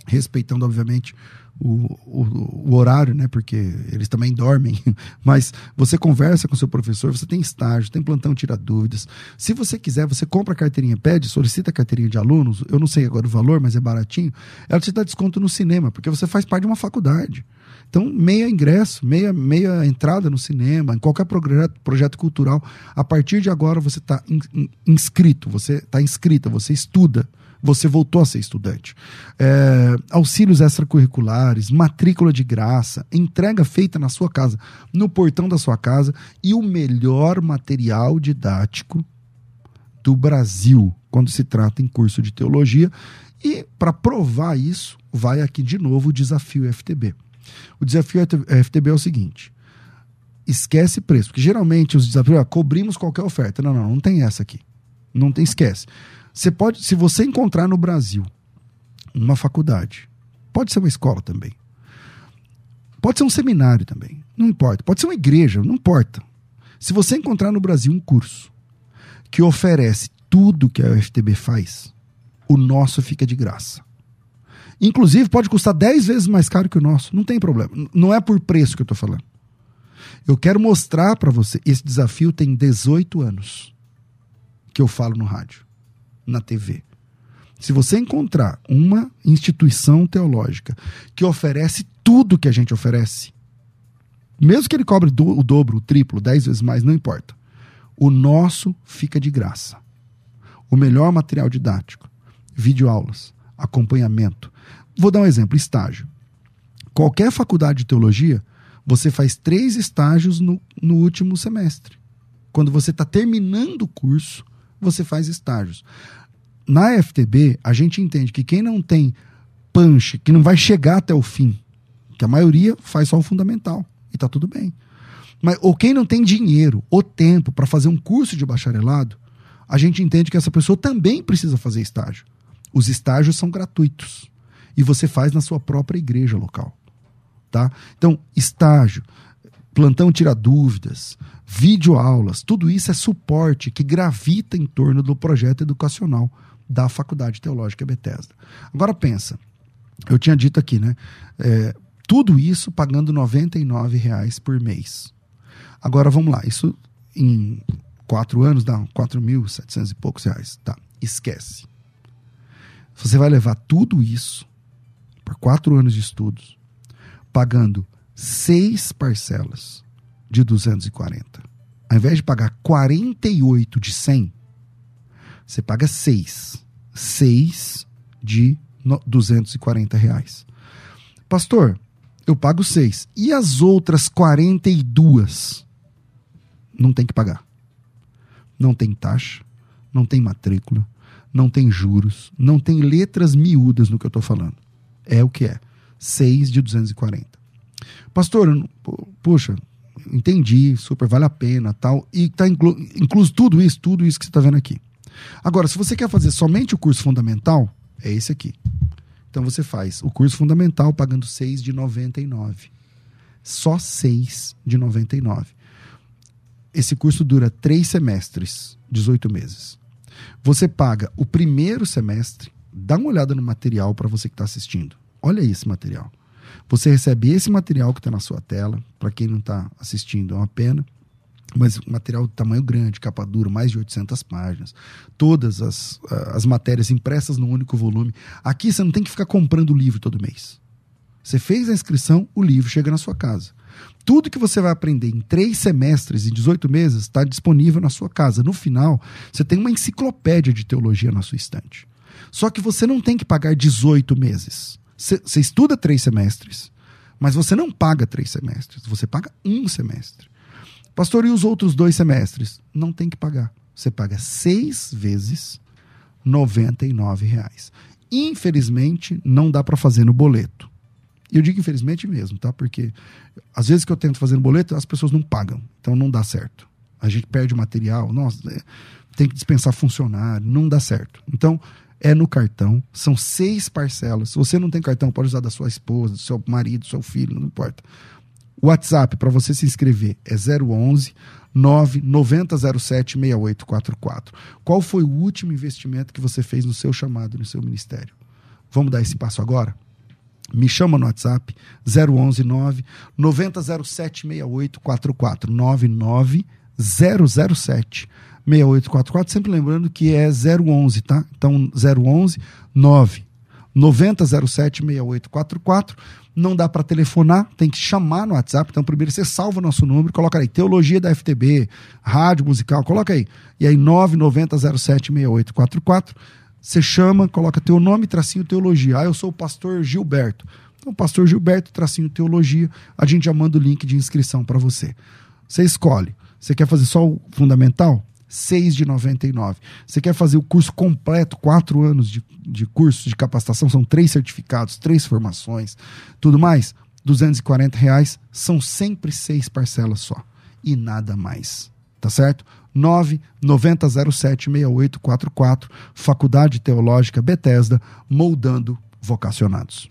respeitando obviamente o, o, o, horário, né? Porque eles também dormem. <laughs> Mas você conversa com seu professor, você tem estágio, tem plantão, tira dúvidas. Se você quiser, você compra a carteirinha, pede, solicita a carteirinha de alunos. Eu não sei agora o valor, mas é baratinho. Ela te dá desconto no cinema, porque você faz parte de uma faculdade. Então, meia ingresso, meia, meia entrada no cinema, em qualquer projeto, projeto cultural. A partir de agora você está in, in, inscrito, você está inscrita, você estuda você voltou a ser estudante. É, auxílios extracurriculares, matrícula de graça, entrega feita na sua casa, no portão da sua casa e o melhor material didático do Brasil quando se trata em curso de teologia. E para provar isso, vai aqui de novo o desafio FTB. O desafio FTB é o seguinte: esquece preço, porque geralmente os desafios, ah, cobrimos qualquer oferta. Não, não, não tem essa aqui. Não tem, esquece. Você pode, se você encontrar no Brasil uma faculdade, pode ser uma escola também, pode ser um seminário também, não importa, pode ser uma igreja, não importa. Se você encontrar no Brasil um curso que oferece tudo que a UFTB faz, o nosso fica de graça. Inclusive, pode custar 10 vezes mais caro que o nosso, não tem problema. Não é por preço que eu estou falando. Eu quero mostrar para você, esse desafio tem 18 anos que eu falo no rádio na TV. Se você encontrar uma instituição teológica que oferece tudo que a gente oferece, mesmo que ele cobre do, o dobro, o triplo, dez vezes mais, não importa. O nosso fica de graça. O melhor material didático, videoaulas, acompanhamento. Vou dar um exemplo: estágio. Qualquer faculdade de teologia, você faz três estágios no, no último semestre. Quando você está terminando o curso, você faz estágios na FTB, a gente entende que quem não tem punch, que não vai chegar até o fim, que a maioria faz só o fundamental, e tá tudo bem. Mas, ou quem não tem dinheiro ou tempo para fazer um curso de bacharelado, a gente entende que essa pessoa também precisa fazer estágio. Os estágios são gratuitos. E você faz na sua própria igreja local. Tá? Então, estágio, plantão tira dúvidas, videoaulas, tudo isso é suporte que gravita em torno do projeto educacional da Faculdade Teológica Bethesda. Agora pensa, eu tinha dito aqui, né? É, tudo isso pagando R$ reais por mês. Agora vamos lá, isso em quatro anos dá 4.700 e poucos reais. Tá, esquece. Você vai levar tudo isso por quatro anos de estudos, pagando seis parcelas de 240. Ao invés de pagar 48 de 100, você paga seis. Seis de 240 reais. Pastor, eu pago seis. E as outras 42? Não tem que pagar. Não tem taxa, não tem matrícula, não tem juros, não tem letras miúdas no que eu estou falando. É o que é. 6 de 240. Pastor, puxa, entendi, super, vale a pena tal. E tá inclu, incluso tudo isso, tudo isso que você está vendo aqui. Agora, se você quer fazer somente o curso fundamental, é esse aqui. Então você faz o curso fundamental pagando 6 de 99. Só 6 de 99. Esse curso dura três semestres, 18 meses. Você paga o primeiro semestre, dá uma olhada no material para você que está assistindo. Olha esse material. Você recebe esse material que está na sua tela. Para quem não está assistindo, é uma pena. Mas material de tamanho grande, capa dura, mais de 800 páginas. Todas as, as matérias impressas num único volume. Aqui você não tem que ficar comprando o livro todo mês. Você fez a inscrição, o livro chega na sua casa. Tudo que você vai aprender em três semestres, em 18 meses, está disponível na sua casa. No final, você tem uma enciclopédia de teologia na sua estante. Só que você não tem que pagar 18 meses. Você estuda três semestres, mas você não paga três semestres, você paga um semestre. Pastor, e os outros dois semestres? Não tem que pagar. Você paga seis vezes R$ reais. Infelizmente, não dá para fazer no boleto. E eu digo infelizmente mesmo, tá? Porque às vezes que eu tento fazer no boleto, as pessoas não pagam. Então não dá certo. A gente perde material, nossa, é, tem que dispensar funcionário, não dá certo. Então, é no cartão. São seis parcelas. Se você não tem cartão, pode usar da sua esposa, do seu marido, do seu filho, não importa. O WhatsApp para você se inscrever é 011 99007 6844. Qual foi o último investimento que você fez no seu chamado, no seu ministério? Vamos dar esse passo agora? Me chama no WhatsApp 011 9 9007 6844 99 007 6844, sempre lembrando que é 011, tá? Então 011 9 9007 6844. Não dá para telefonar, tem que chamar no WhatsApp. Então, primeiro você salva o nosso número, coloca aí Teologia da FTB, Rádio Musical, coloca aí. E aí 99007 6844. Você chama, coloca teu nome, tracinho teologia. Ah, eu sou o pastor Gilberto. Então, pastor Gilberto, tracinho teologia, a gente já manda o link de inscrição para você. Você escolhe. Você quer fazer só o fundamental? 6 de 99. Você quer fazer o curso completo, quatro anos de, de curso de capacitação, são três certificados, três formações, tudo mais? 240 reais, são sempre seis parcelas só. E nada mais. Tá certo? 990076844, Faculdade Teológica Bethesda, moldando vocacionados.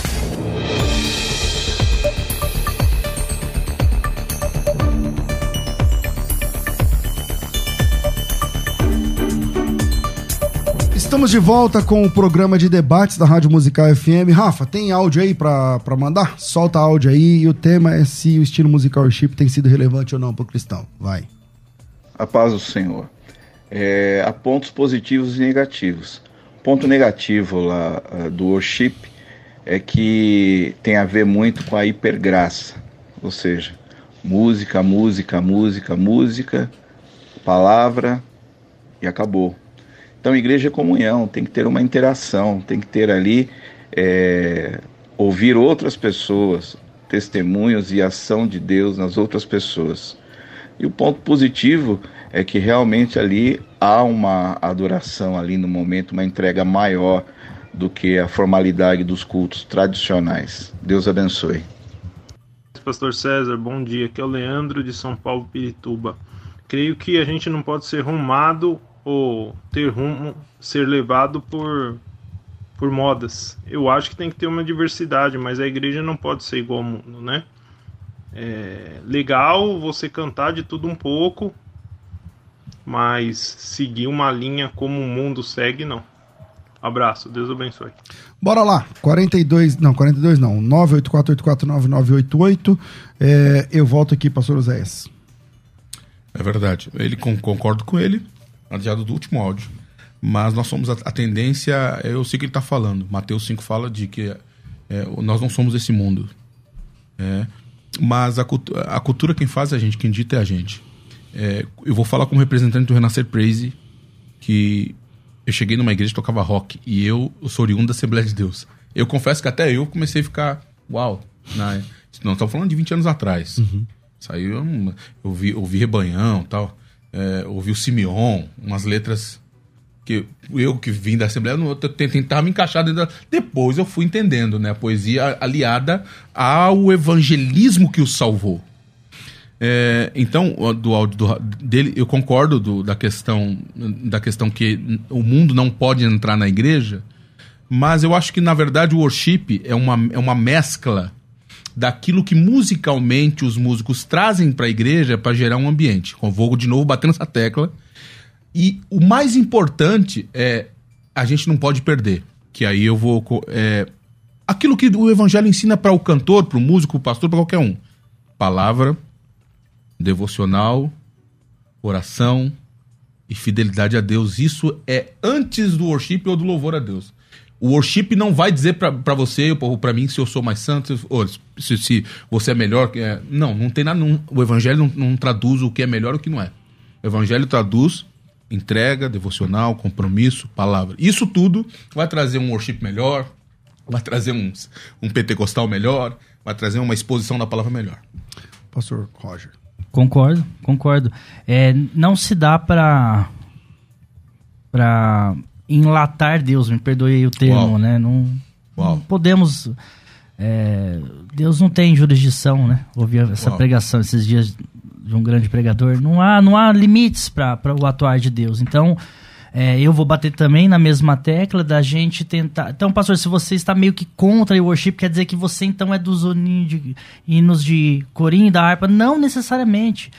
Estamos de volta com o programa de debates da Rádio Musical FM. Rafa, tem áudio aí pra mandar? Solta áudio aí e o tema é se o estilo musical worship tem sido relevante ou não para o cristão. Vai. A paz do Senhor. É, há pontos positivos e negativos. Ponto negativo lá uh, do worship é que tem a ver muito com a hipergraça, ou seja, música, música, música, música, palavra e acabou então, igreja é comunhão, tem que ter uma interação, tem que ter ali, é, ouvir outras pessoas, testemunhos e ação de Deus nas outras pessoas. E o ponto positivo é que realmente ali há uma adoração ali no momento, uma entrega maior do que a formalidade dos cultos tradicionais. Deus abençoe. Pastor César, bom dia. Aqui é o Leandro de São Paulo, Pirituba. Creio que a gente não pode ser rumado ou ter rumo ser levado por por modas. Eu acho que tem que ter uma diversidade, mas a igreja não pode ser igual ao mundo, né? É legal você cantar de tudo um pouco, mas seguir uma linha como o mundo segue, não. Abraço, Deus abençoe. Bora lá, 42, não, 42 não, 984849988. É, eu volto aqui, pastor Oséias. É verdade, ele concordo com ele laranjado do último áudio. Mas nós somos a, a tendência, eu sei que ele está falando. Mateus 5 fala de que é, nós não somos esse mundo. É, mas a, cultu a cultura quem faz é a gente, quem dita é a gente. É, eu vou falar como representante do Renascer Praise, que eu cheguei numa igreja que tocava rock e eu, eu sou oriundo da Assembleia de Deus. Eu confesso que até eu comecei a ficar, uau, né? Não, estamos falando de 20 anos atrás. Uhum. Saiu, eu, eu vi, ouvi Rebanhão tal, é, ouvi o Simeon, umas letras que eu que vim da Assembleia, eu tentava me encaixar dentro da... Depois eu fui entendendo, né? A poesia aliada ao evangelismo que o salvou. É, então, do áudio do, dele, eu concordo do, da, questão, da questão que o mundo não pode entrar na igreja, mas eu acho que, na verdade, o worship é uma, é uma mescla daquilo que musicalmente os músicos trazem para a igreja para gerar um ambiente. Vou de novo batendo essa tecla. E o mais importante é a gente não pode perder. Que aí eu vou. É, aquilo que o evangelho ensina para o cantor, para o músico, para o pastor, para qualquer um: palavra, devocional, oração e fidelidade a Deus. Isso é antes do worship ou do louvor a Deus. O worship não vai dizer para você ou para mim se eu sou mais santo ou se, se você é melhor. É, não, não tem nada. Não, o evangelho não, não traduz o que é melhor e o que não é. O evangelho traduz entrega, devocional, compromisso, palavra. Isso tudo vai trazer um worship melhor, vai trazer um, um pentecostal melhor, vai trazer uma exposição da palavra melhor. Pastor Roger. Concordo, concordo. É, não se dá para para enlatar Deus, me perdoe aí o termo, Uau. né? Não, não podemos. É, Deus não tem jurisdição, né? Ouvi essa Uau. pregação esses dias de um grande pregador. Não há, não há limites para o atuar de Deus. Então, é, eu vou bater também na mesma tecla da gente tentar. Então, pastor, se você está meio que contra o worship, quer dizer que você então é dos hinos de corinho e da harpa? Não necessariamente.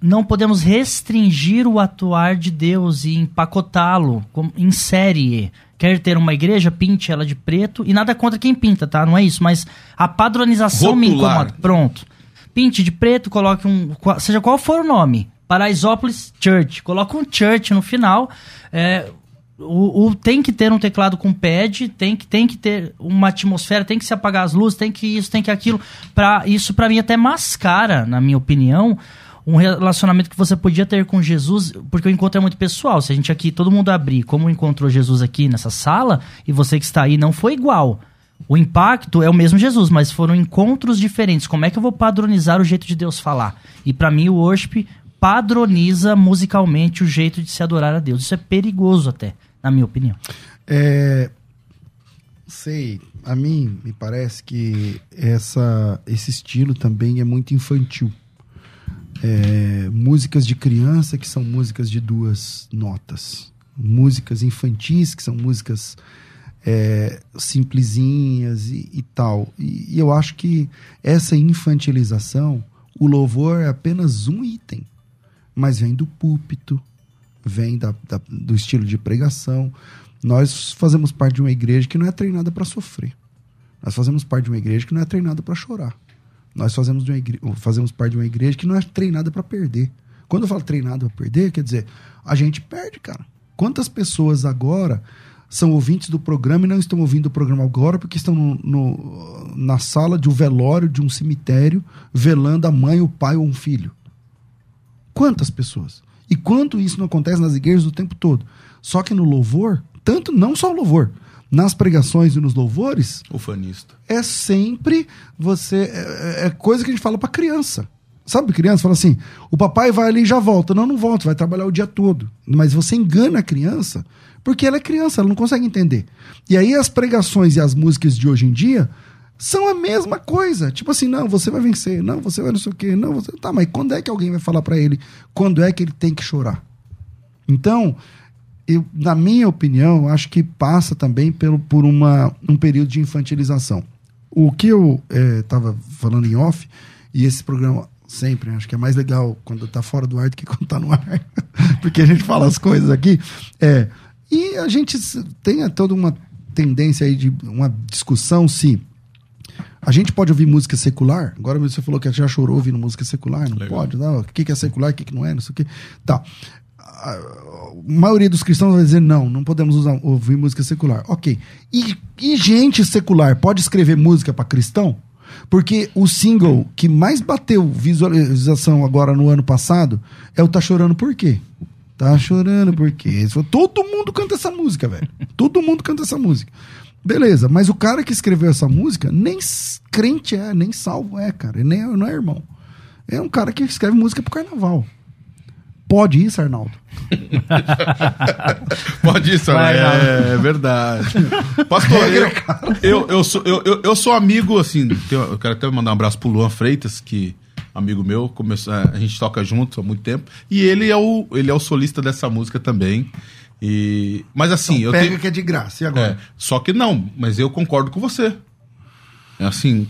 Não podemos restringir o atuar de Deus e empacotá-lo em série. Quer ter uma igreja, pinte ela de preto. E nada contra quem pinta, tá? Não é isso. Mas a padronização Rotular. me incomoda. Pronto. Pinte de preto, coloque um. Seja qual for o nome. Paraisópolis Church. Coloca um church no final. É, o, o, tem que ter um teclado com pad, tem que, tem que ter uma atmosfera, tem que se apagar as luzes, tem que isso, tem que aquilo. Pra, isso para mim até mascara, na minha opinião, um relacionamento que você podia ter com Jesus, porque o encontro é muito pessoal. Se a gente aqui, todo mundo abrir como encontrou Jesus aqui nessa sala, e você que está aí não foi igual. O impacto é o mesmo Jesus, mas foram encontros diferentes. Como é que eu vou padronizar o jeito de Deus falar? E para mim o worship padroniza musicalmente o jeito de se adorar a Deus. Isso é perigoso até, na minha opinião. É, sei, a mim me parece que essa, esse estilo também é muito infantil. É, músicas de criança que são músicas de duas notas. Músicas infantis que são músicas é, simplesinhas e, e tal. E, e, eu acho que essa infantilização, o louvor é apenas um item, mas vem do púlpito, vem da, da, do estilo de pregação. Nós fazemos parte de uma igreja que não é treinada para sofrer. Nós fazemos parte de uma igreja que não é treinada para chorar. Nós fazemos, igreja, fazemos parte de uma igreja que não é treinada para perder. Quando eu falo treinada para perder, quer dizer, a gente perde, cara. Quantas pessoas agora são ouvintes do programa e não estão ouvindo o programa agora porque estão no, no, na sala de um velório de um cemitério velando a mãe, o pai ou um filho. Quantas pessoas? E quanto isso não acontece nas igrejas o tempo todo? Só que no louvor, tanto não só o louvor, nas pregações e nos louvores, ufanista. É sempre você é, é, é coisa que a gente fala para criança. Sabe, criança fala assim: o papai vai ali e já volta. Não, não volta, vai trabalhar o dia todo. Mas você engana a criança porque ela é criança, ela não consegue entender. E aí as pregações e as músicas de hoje em dia são a mesma coisa. Tipo assim, não, você vai vencer, não, você vai não sei o quê, não, você. Tá, mas quando é que alguém vai falar para ele quando é que ele tem que chorar? Então, eu, na minha opinião, acho que passa também pelo, por uma, um período de infantilização. O que eu estava é, falando em off, e esse programa sempre, acho que é mais legal quando está fora do ar do que <laughs> quando está no ar, <laughs> porque a gente fala as coisas aqui, é e a gente tem toda uma tendência aí de uma discussão se a gente pode ouvir música secular. Agora você falou que já chorou ouvindo música secular, não Legal. pode. Não. O que é secular, o que não é, não sei o que. Tá. A maioria dos cristãos vai dizer não, não podemos usar, ouvir música secular. Ok. E, e gente secular pode escrever música para cristão? Porque o single que mais bateu visualização agora no ano passado é o Tá Chorando Por Quê? Tá chorando por quê? Todo mundo canta essa música, velho. Todo mundo canta essa música. Beleza, mas o cara que escreveu essa música nem crente é, nem salvo é, cara. Ele nem, não é irmão. É um cara que escreve música pro carnaval. Pode isso, Arnaldo? <laughs> Pode isso, Arnaldo. É, é verdade. Pastor, eu, eu, eu, sou, eu, eu, eu sou amigo, assim, eu quero até mandar um abraço pro Luan Freitas, que amigo meu, começou, a gente toca junto há muito tempo, e ele é o, ele é o solista dessa música também. E, mas assim, então, eu pega tenho, que é de graça, e agora? É, só que não, mas eu concordo com você. É assim,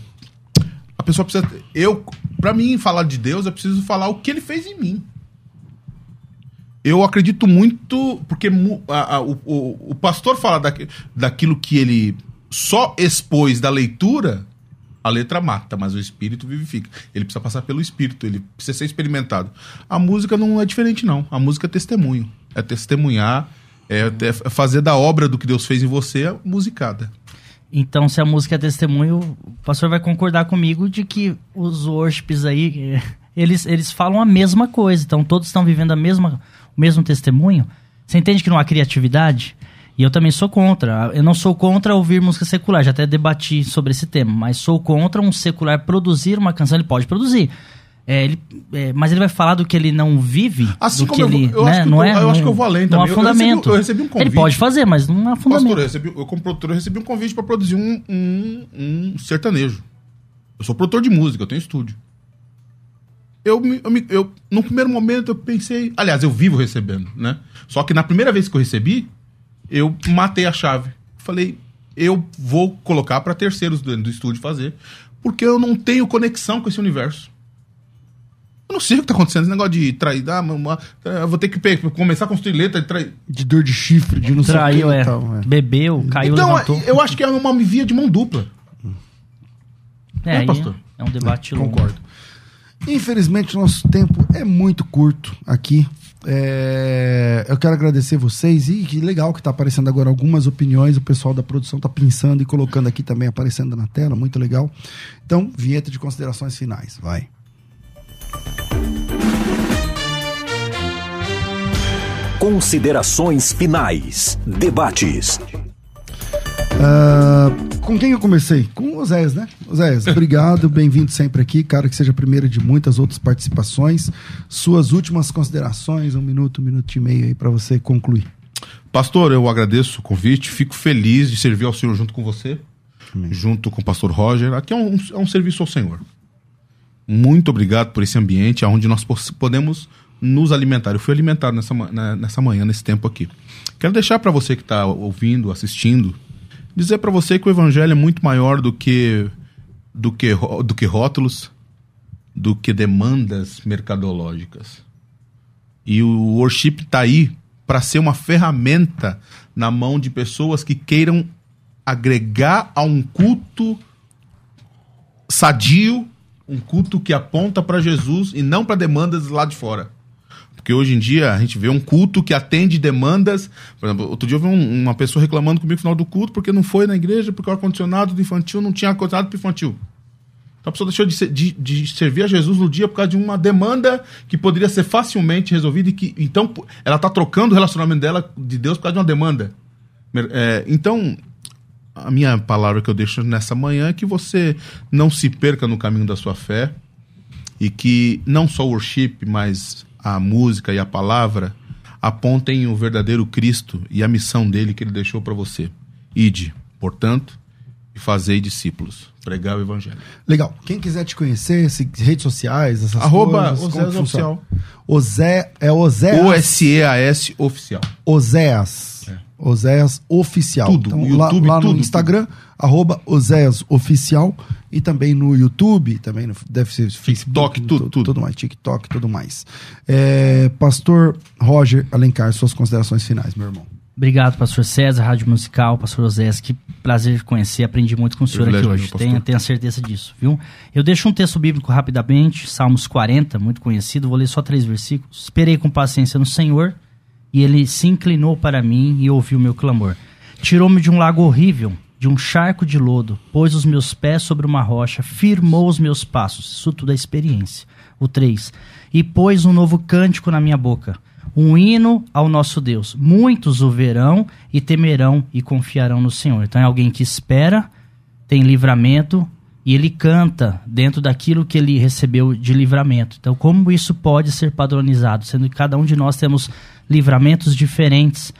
a pessoa precisa. Eu, para mim, falar de Deus, eu preciso falar o que ele fez em mim. Eu acredito muito, porque a, a, o, o, pastor fala da, daquilo que ele só expôs da leitura, a letra mata, mas o espírito vivifica. Ele precisa passar pelo espírito, ele precisa ser experimentado. A música não é diferente, não. A música é testemunho. É testemunhar, é, é fazer da obra do que Deus fez em você musicada. Então, se a música é testemunho, o pastor vai concordar comigo de que os worships aí, <laughs> eles, eles falam a mesma coisa. Então, todos estão vivendo a mesma, o mesmo testemunho. Você entende que não há criatividade? E eu também sou contra. Eu não sou contra ouvir música secular, já até debati sobre esse tema, mas sou contra um secular produzir uma canção. Ele pode produzir. É, ele, é, mas ele vai falar do que ele não vive, assim do que ele, eu, eu né, não é, eu, eu acho que eu vou além também. Não há fundamento. Eu recebi, eu recebi um convite. Ele pode fazer, mas não há fundamento. Pastor, eu, recebi, eu como produtor eu recebi um convite para produzir um, um, um, sertanejo. Eu sou produtor de música, eu tenho estúdio. Eu, eu, eu, no primeiro momento eu pensei, aliás, eu vivo recebendo, né? Só que na primeira vez que eu recebi, eu matei a chave. Falei, eu vou colocar para terceiros do, do estúdio fazer, porque eu não tenho conexão com esse universo. Eu não sei o que tá acontecendo, esse negócio de trair. Ah, eu vou ter que começar a construir letra de trair. De dor de chifre, de não Traiu, sei o que. É. é. Bebeu, caiu, então, levantou. eu acho que é uma via de mão dupla. É, é pastor? É um debate é, Concordo. Infelizmente, nosso tempo é muito curto aqui. É, eu quero agradecer vocês e que legal que está aparecendo agora algumas opiniões. O pessoal da produção está pensando e colocando aqui também, aparecendo na tela. Muito legal. Então, vinheta de considerações finais. Vai. Considerações finais. Debates. Uh, com quem eu comecei? Com o Oséias, né? Oséias, <laughs> obrigado, bem-vindo sempre aqui. Cara, que seja a primeira de muitas outras participações. Suas últimas considerações, um minuto, um minuto e meio aí para você concluir. Pastor, eu agradeço o convite, fico feliz de servir ao Senhor junto com você, Amém. junto com o pastor Roger. Aqui é um, é um serviço ao Senhor. Muito obrigado por esse ambiente onde nós podemos nos alimentar. Eu fui alimentado nessa, nessa manhã, nesse tempo aqui. Quero deixar para você que está ouvindo, assistindo, dizer para você que o evangelho é muito maior do que, do que, do que rótulos, do que demandas mercadológicas. E o worship está aí para ser uma ferramenta na mão de pessoas que queiram agregar a um culto sadio um culto que aponta para Jesus e não para demandas lá de fora. Porque hoje em dia a gente vê um culto que atende demandas. Por exemplo, outro dia eu vi um, uma pessoa reclamando comigo no final do culto porque não foi na igreja, porque o ar-condicionado do infantil não tinha ar-condicionado para infantil. Então a pessoa deixou de, de, de, servir a Jesus no dia por causa de uma demanda que poderia ser facilmente resolvida e que então ela está trocando o relacionamento dela de Deus por causa de uma demanda. É, então a minha palavra que eu deixo nessa manhã é que você não se perca no caminho da sua fé e que não só o worship, mas a música e a palavra apontem o verdadeiro Cristo e a missão dele que ele deixou para você. Ide, portanto, e fazei discípulos. Pregar o evangelho. Legal. Quem quiser te conhecer, se, redes sociais, essas Arroba coisas. Oséas Oficial. Ozé, é Oséas. O-S-E-A-S Oficial. Oséas. É. Oséias Oficial. Tudo, então, YouTube, lá, lá tudo, no Instagram, tudo. arroba Oséias Oficial. E também no YouTube, também no, deve ser Facebook. TikTok, tudo, tudo. Tudo mais, TikTok, tudo mais. É, Pastor Roger Alencar, suas considerações finais, meu irmão. Obrigado, pastor César, Rádio Musical, pastor Oséias, que prazer de conhecer, aprendi muito com o senhor aqui hoje, tenha, tenha certeza disso, viu? Eu deixo um texto bíblico rapidamente, Salmos 40, muito conhecido, vou ler só três versículos. Esperei com paciência no Senhor, e ele se inclinou para mim e ouviu meu clamor. Tirou-me de um lago horrível, de um charco de lodo, pôs os meus pés sobre uma rocha, firmou os meus passos. Isso tudo é experiência. O 3. E pôs um novo cântico na minha boca, um hino ao nosso Deus. Muitos o verão e temerão e confiarão no Senhor. Então é alguém que espera, tem livramento e ele canta dentro daquilo que ele recebeu de livramento. Então, como isso pode ser padronizado, sendo que cada um de nós temos livramentos diferentes,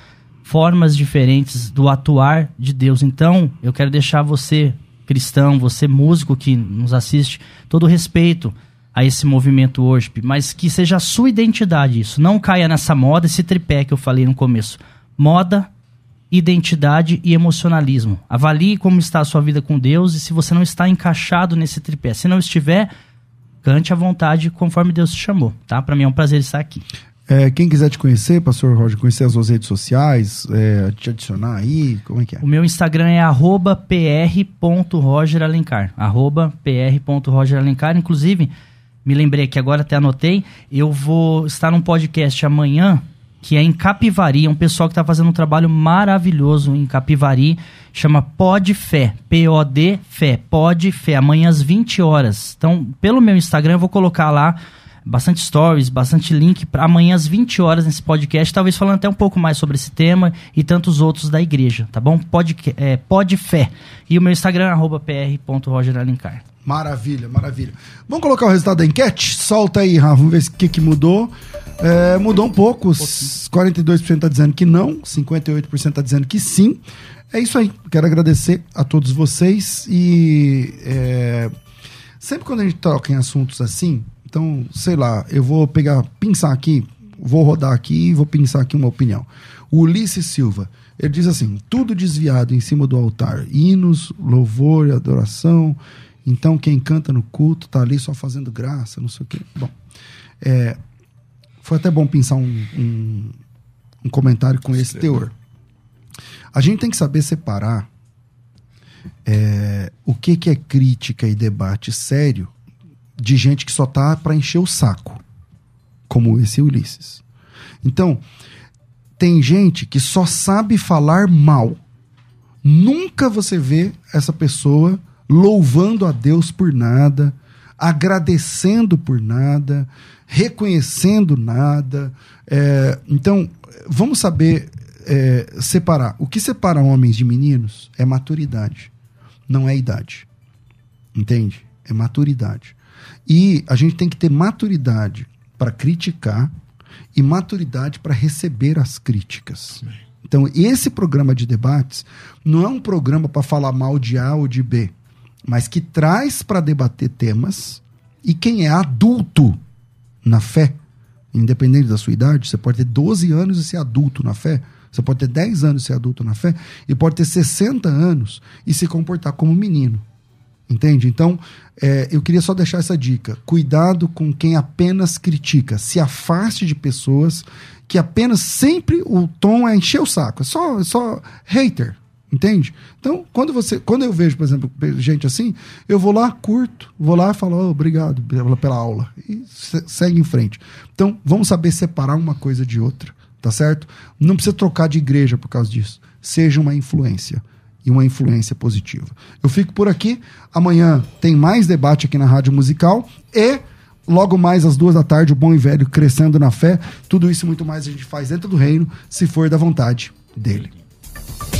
formas diferentes do atuar de Deus. Então, eu quero deixar você, cristão, você músico que nos assiste, todo respeito a esse movimento worship, mas que seja a sua identidade isso. Não caia nessa moda, esse tripé que eu falei no começo. Moda, identidade e emocionalismo. Avalie como está a sua vida com Deus e se você não está encaixado nesse tripé. Se não estiver, cante à vontade conforme Deus te chamou, tá? Para mim é um prazer estar aqui. É, quem quiser te conhecer, pastor Roger, conhecer as suas redes sociais, é, te adicionar aí, como é que é? O meu Instagram é pr.rogeralencar, pr.rogeralencar. Inclusive, me lembrei que agora até anotei, eu vou estar num podcast amanhã, que é em Capivari, é um pessoal que está fazendo um trabalho maravilhoso em Capivari, chama Pod Fé, P-O-D Fé, Pod Fé, amanhã às 20 horas. Então, pelo meu Instagram, eu vou colocar lá bastante stories, bastante link para amanhã às 20 horas nesse podcast, talvez falando até um pouco mais sobre esse tema e tantos outros da igreja, tá bom? Pode, é, pode fé. E o meu Instagram é pr.rogeralencar. Maravilha, maravilha. Vamos colocar o resultado da enquete? Solta aí, Rafa, vamos ver o que, que mudou. É, mudou um pouco, 42% está dizendo que não, 58% está dizendo que sim. É isso aí, quero agradecer a todos vocês e é, sempre quando a gente toca em assuntos assim, então, sei lá, eu vou pegar, pensar aqui, vou rodar aqui e vou pensar aqui uma opinião. O Ulisses Silva, ele diz assim: tudo desviado em cima do altar, hinos, louvor e adoração. Então, quem canta no culto tá ali só fazendo graça, não sei o quê. Bom, é, foi até bom pensar um, um, um comentário com esse teor. A gente tem que saber separar é, o que, que é crítica e debate sério de gente que só tá para encher o saco, como esse Ulisses. Então, tem gente que só sabe falar mal. Nunca você vê essa pessoa louvando a Deus por nada, agradecendo por nada, reconhecendo nada. É, então, vamos saber é, separar. O que separa homens de meninos é maturidade, não é idade. Entende? É maturidade. E a gente tem que ter maturidade para criticar e maturidade para receber as críticas. Então, esse programa de debates não é um programa para falar mal de A ou de B, mas que traz para debater temas. E quem é adulto na fé, independente da sua idade, você pode ter 12 anos e ser adulto na fé, você pode ter 10 anos e ser adulto na fé, e pode ter 60 anos e se comportar como menino. Entende? Então, é, eu queria só deixar essa dica. Cuidado com quem apenas critica. Se afaste de pessoas que apenas sempre o tom é encher o saco. É só, é só hater. Entende? Então, quando você, quando eu vejo, por exemplo, gente assim, eu vou lá, curto, vou lá e falo, oh, obrigado pela, pela aula. E segue em frente. Então, vamos saber separar uma coisa de outra, tá certo? Não precisa trocar de igreja por causa disso. Seja uma influência e uma influência positiva. Eu fico por aqui. Amanhã tem mais debate aqui na Rádio Musical e logo mais às duas da tarde o bom e velho crescendo na fé. Tudo isso e muito mais a gente faz dentro do reino, se for da vontade dele.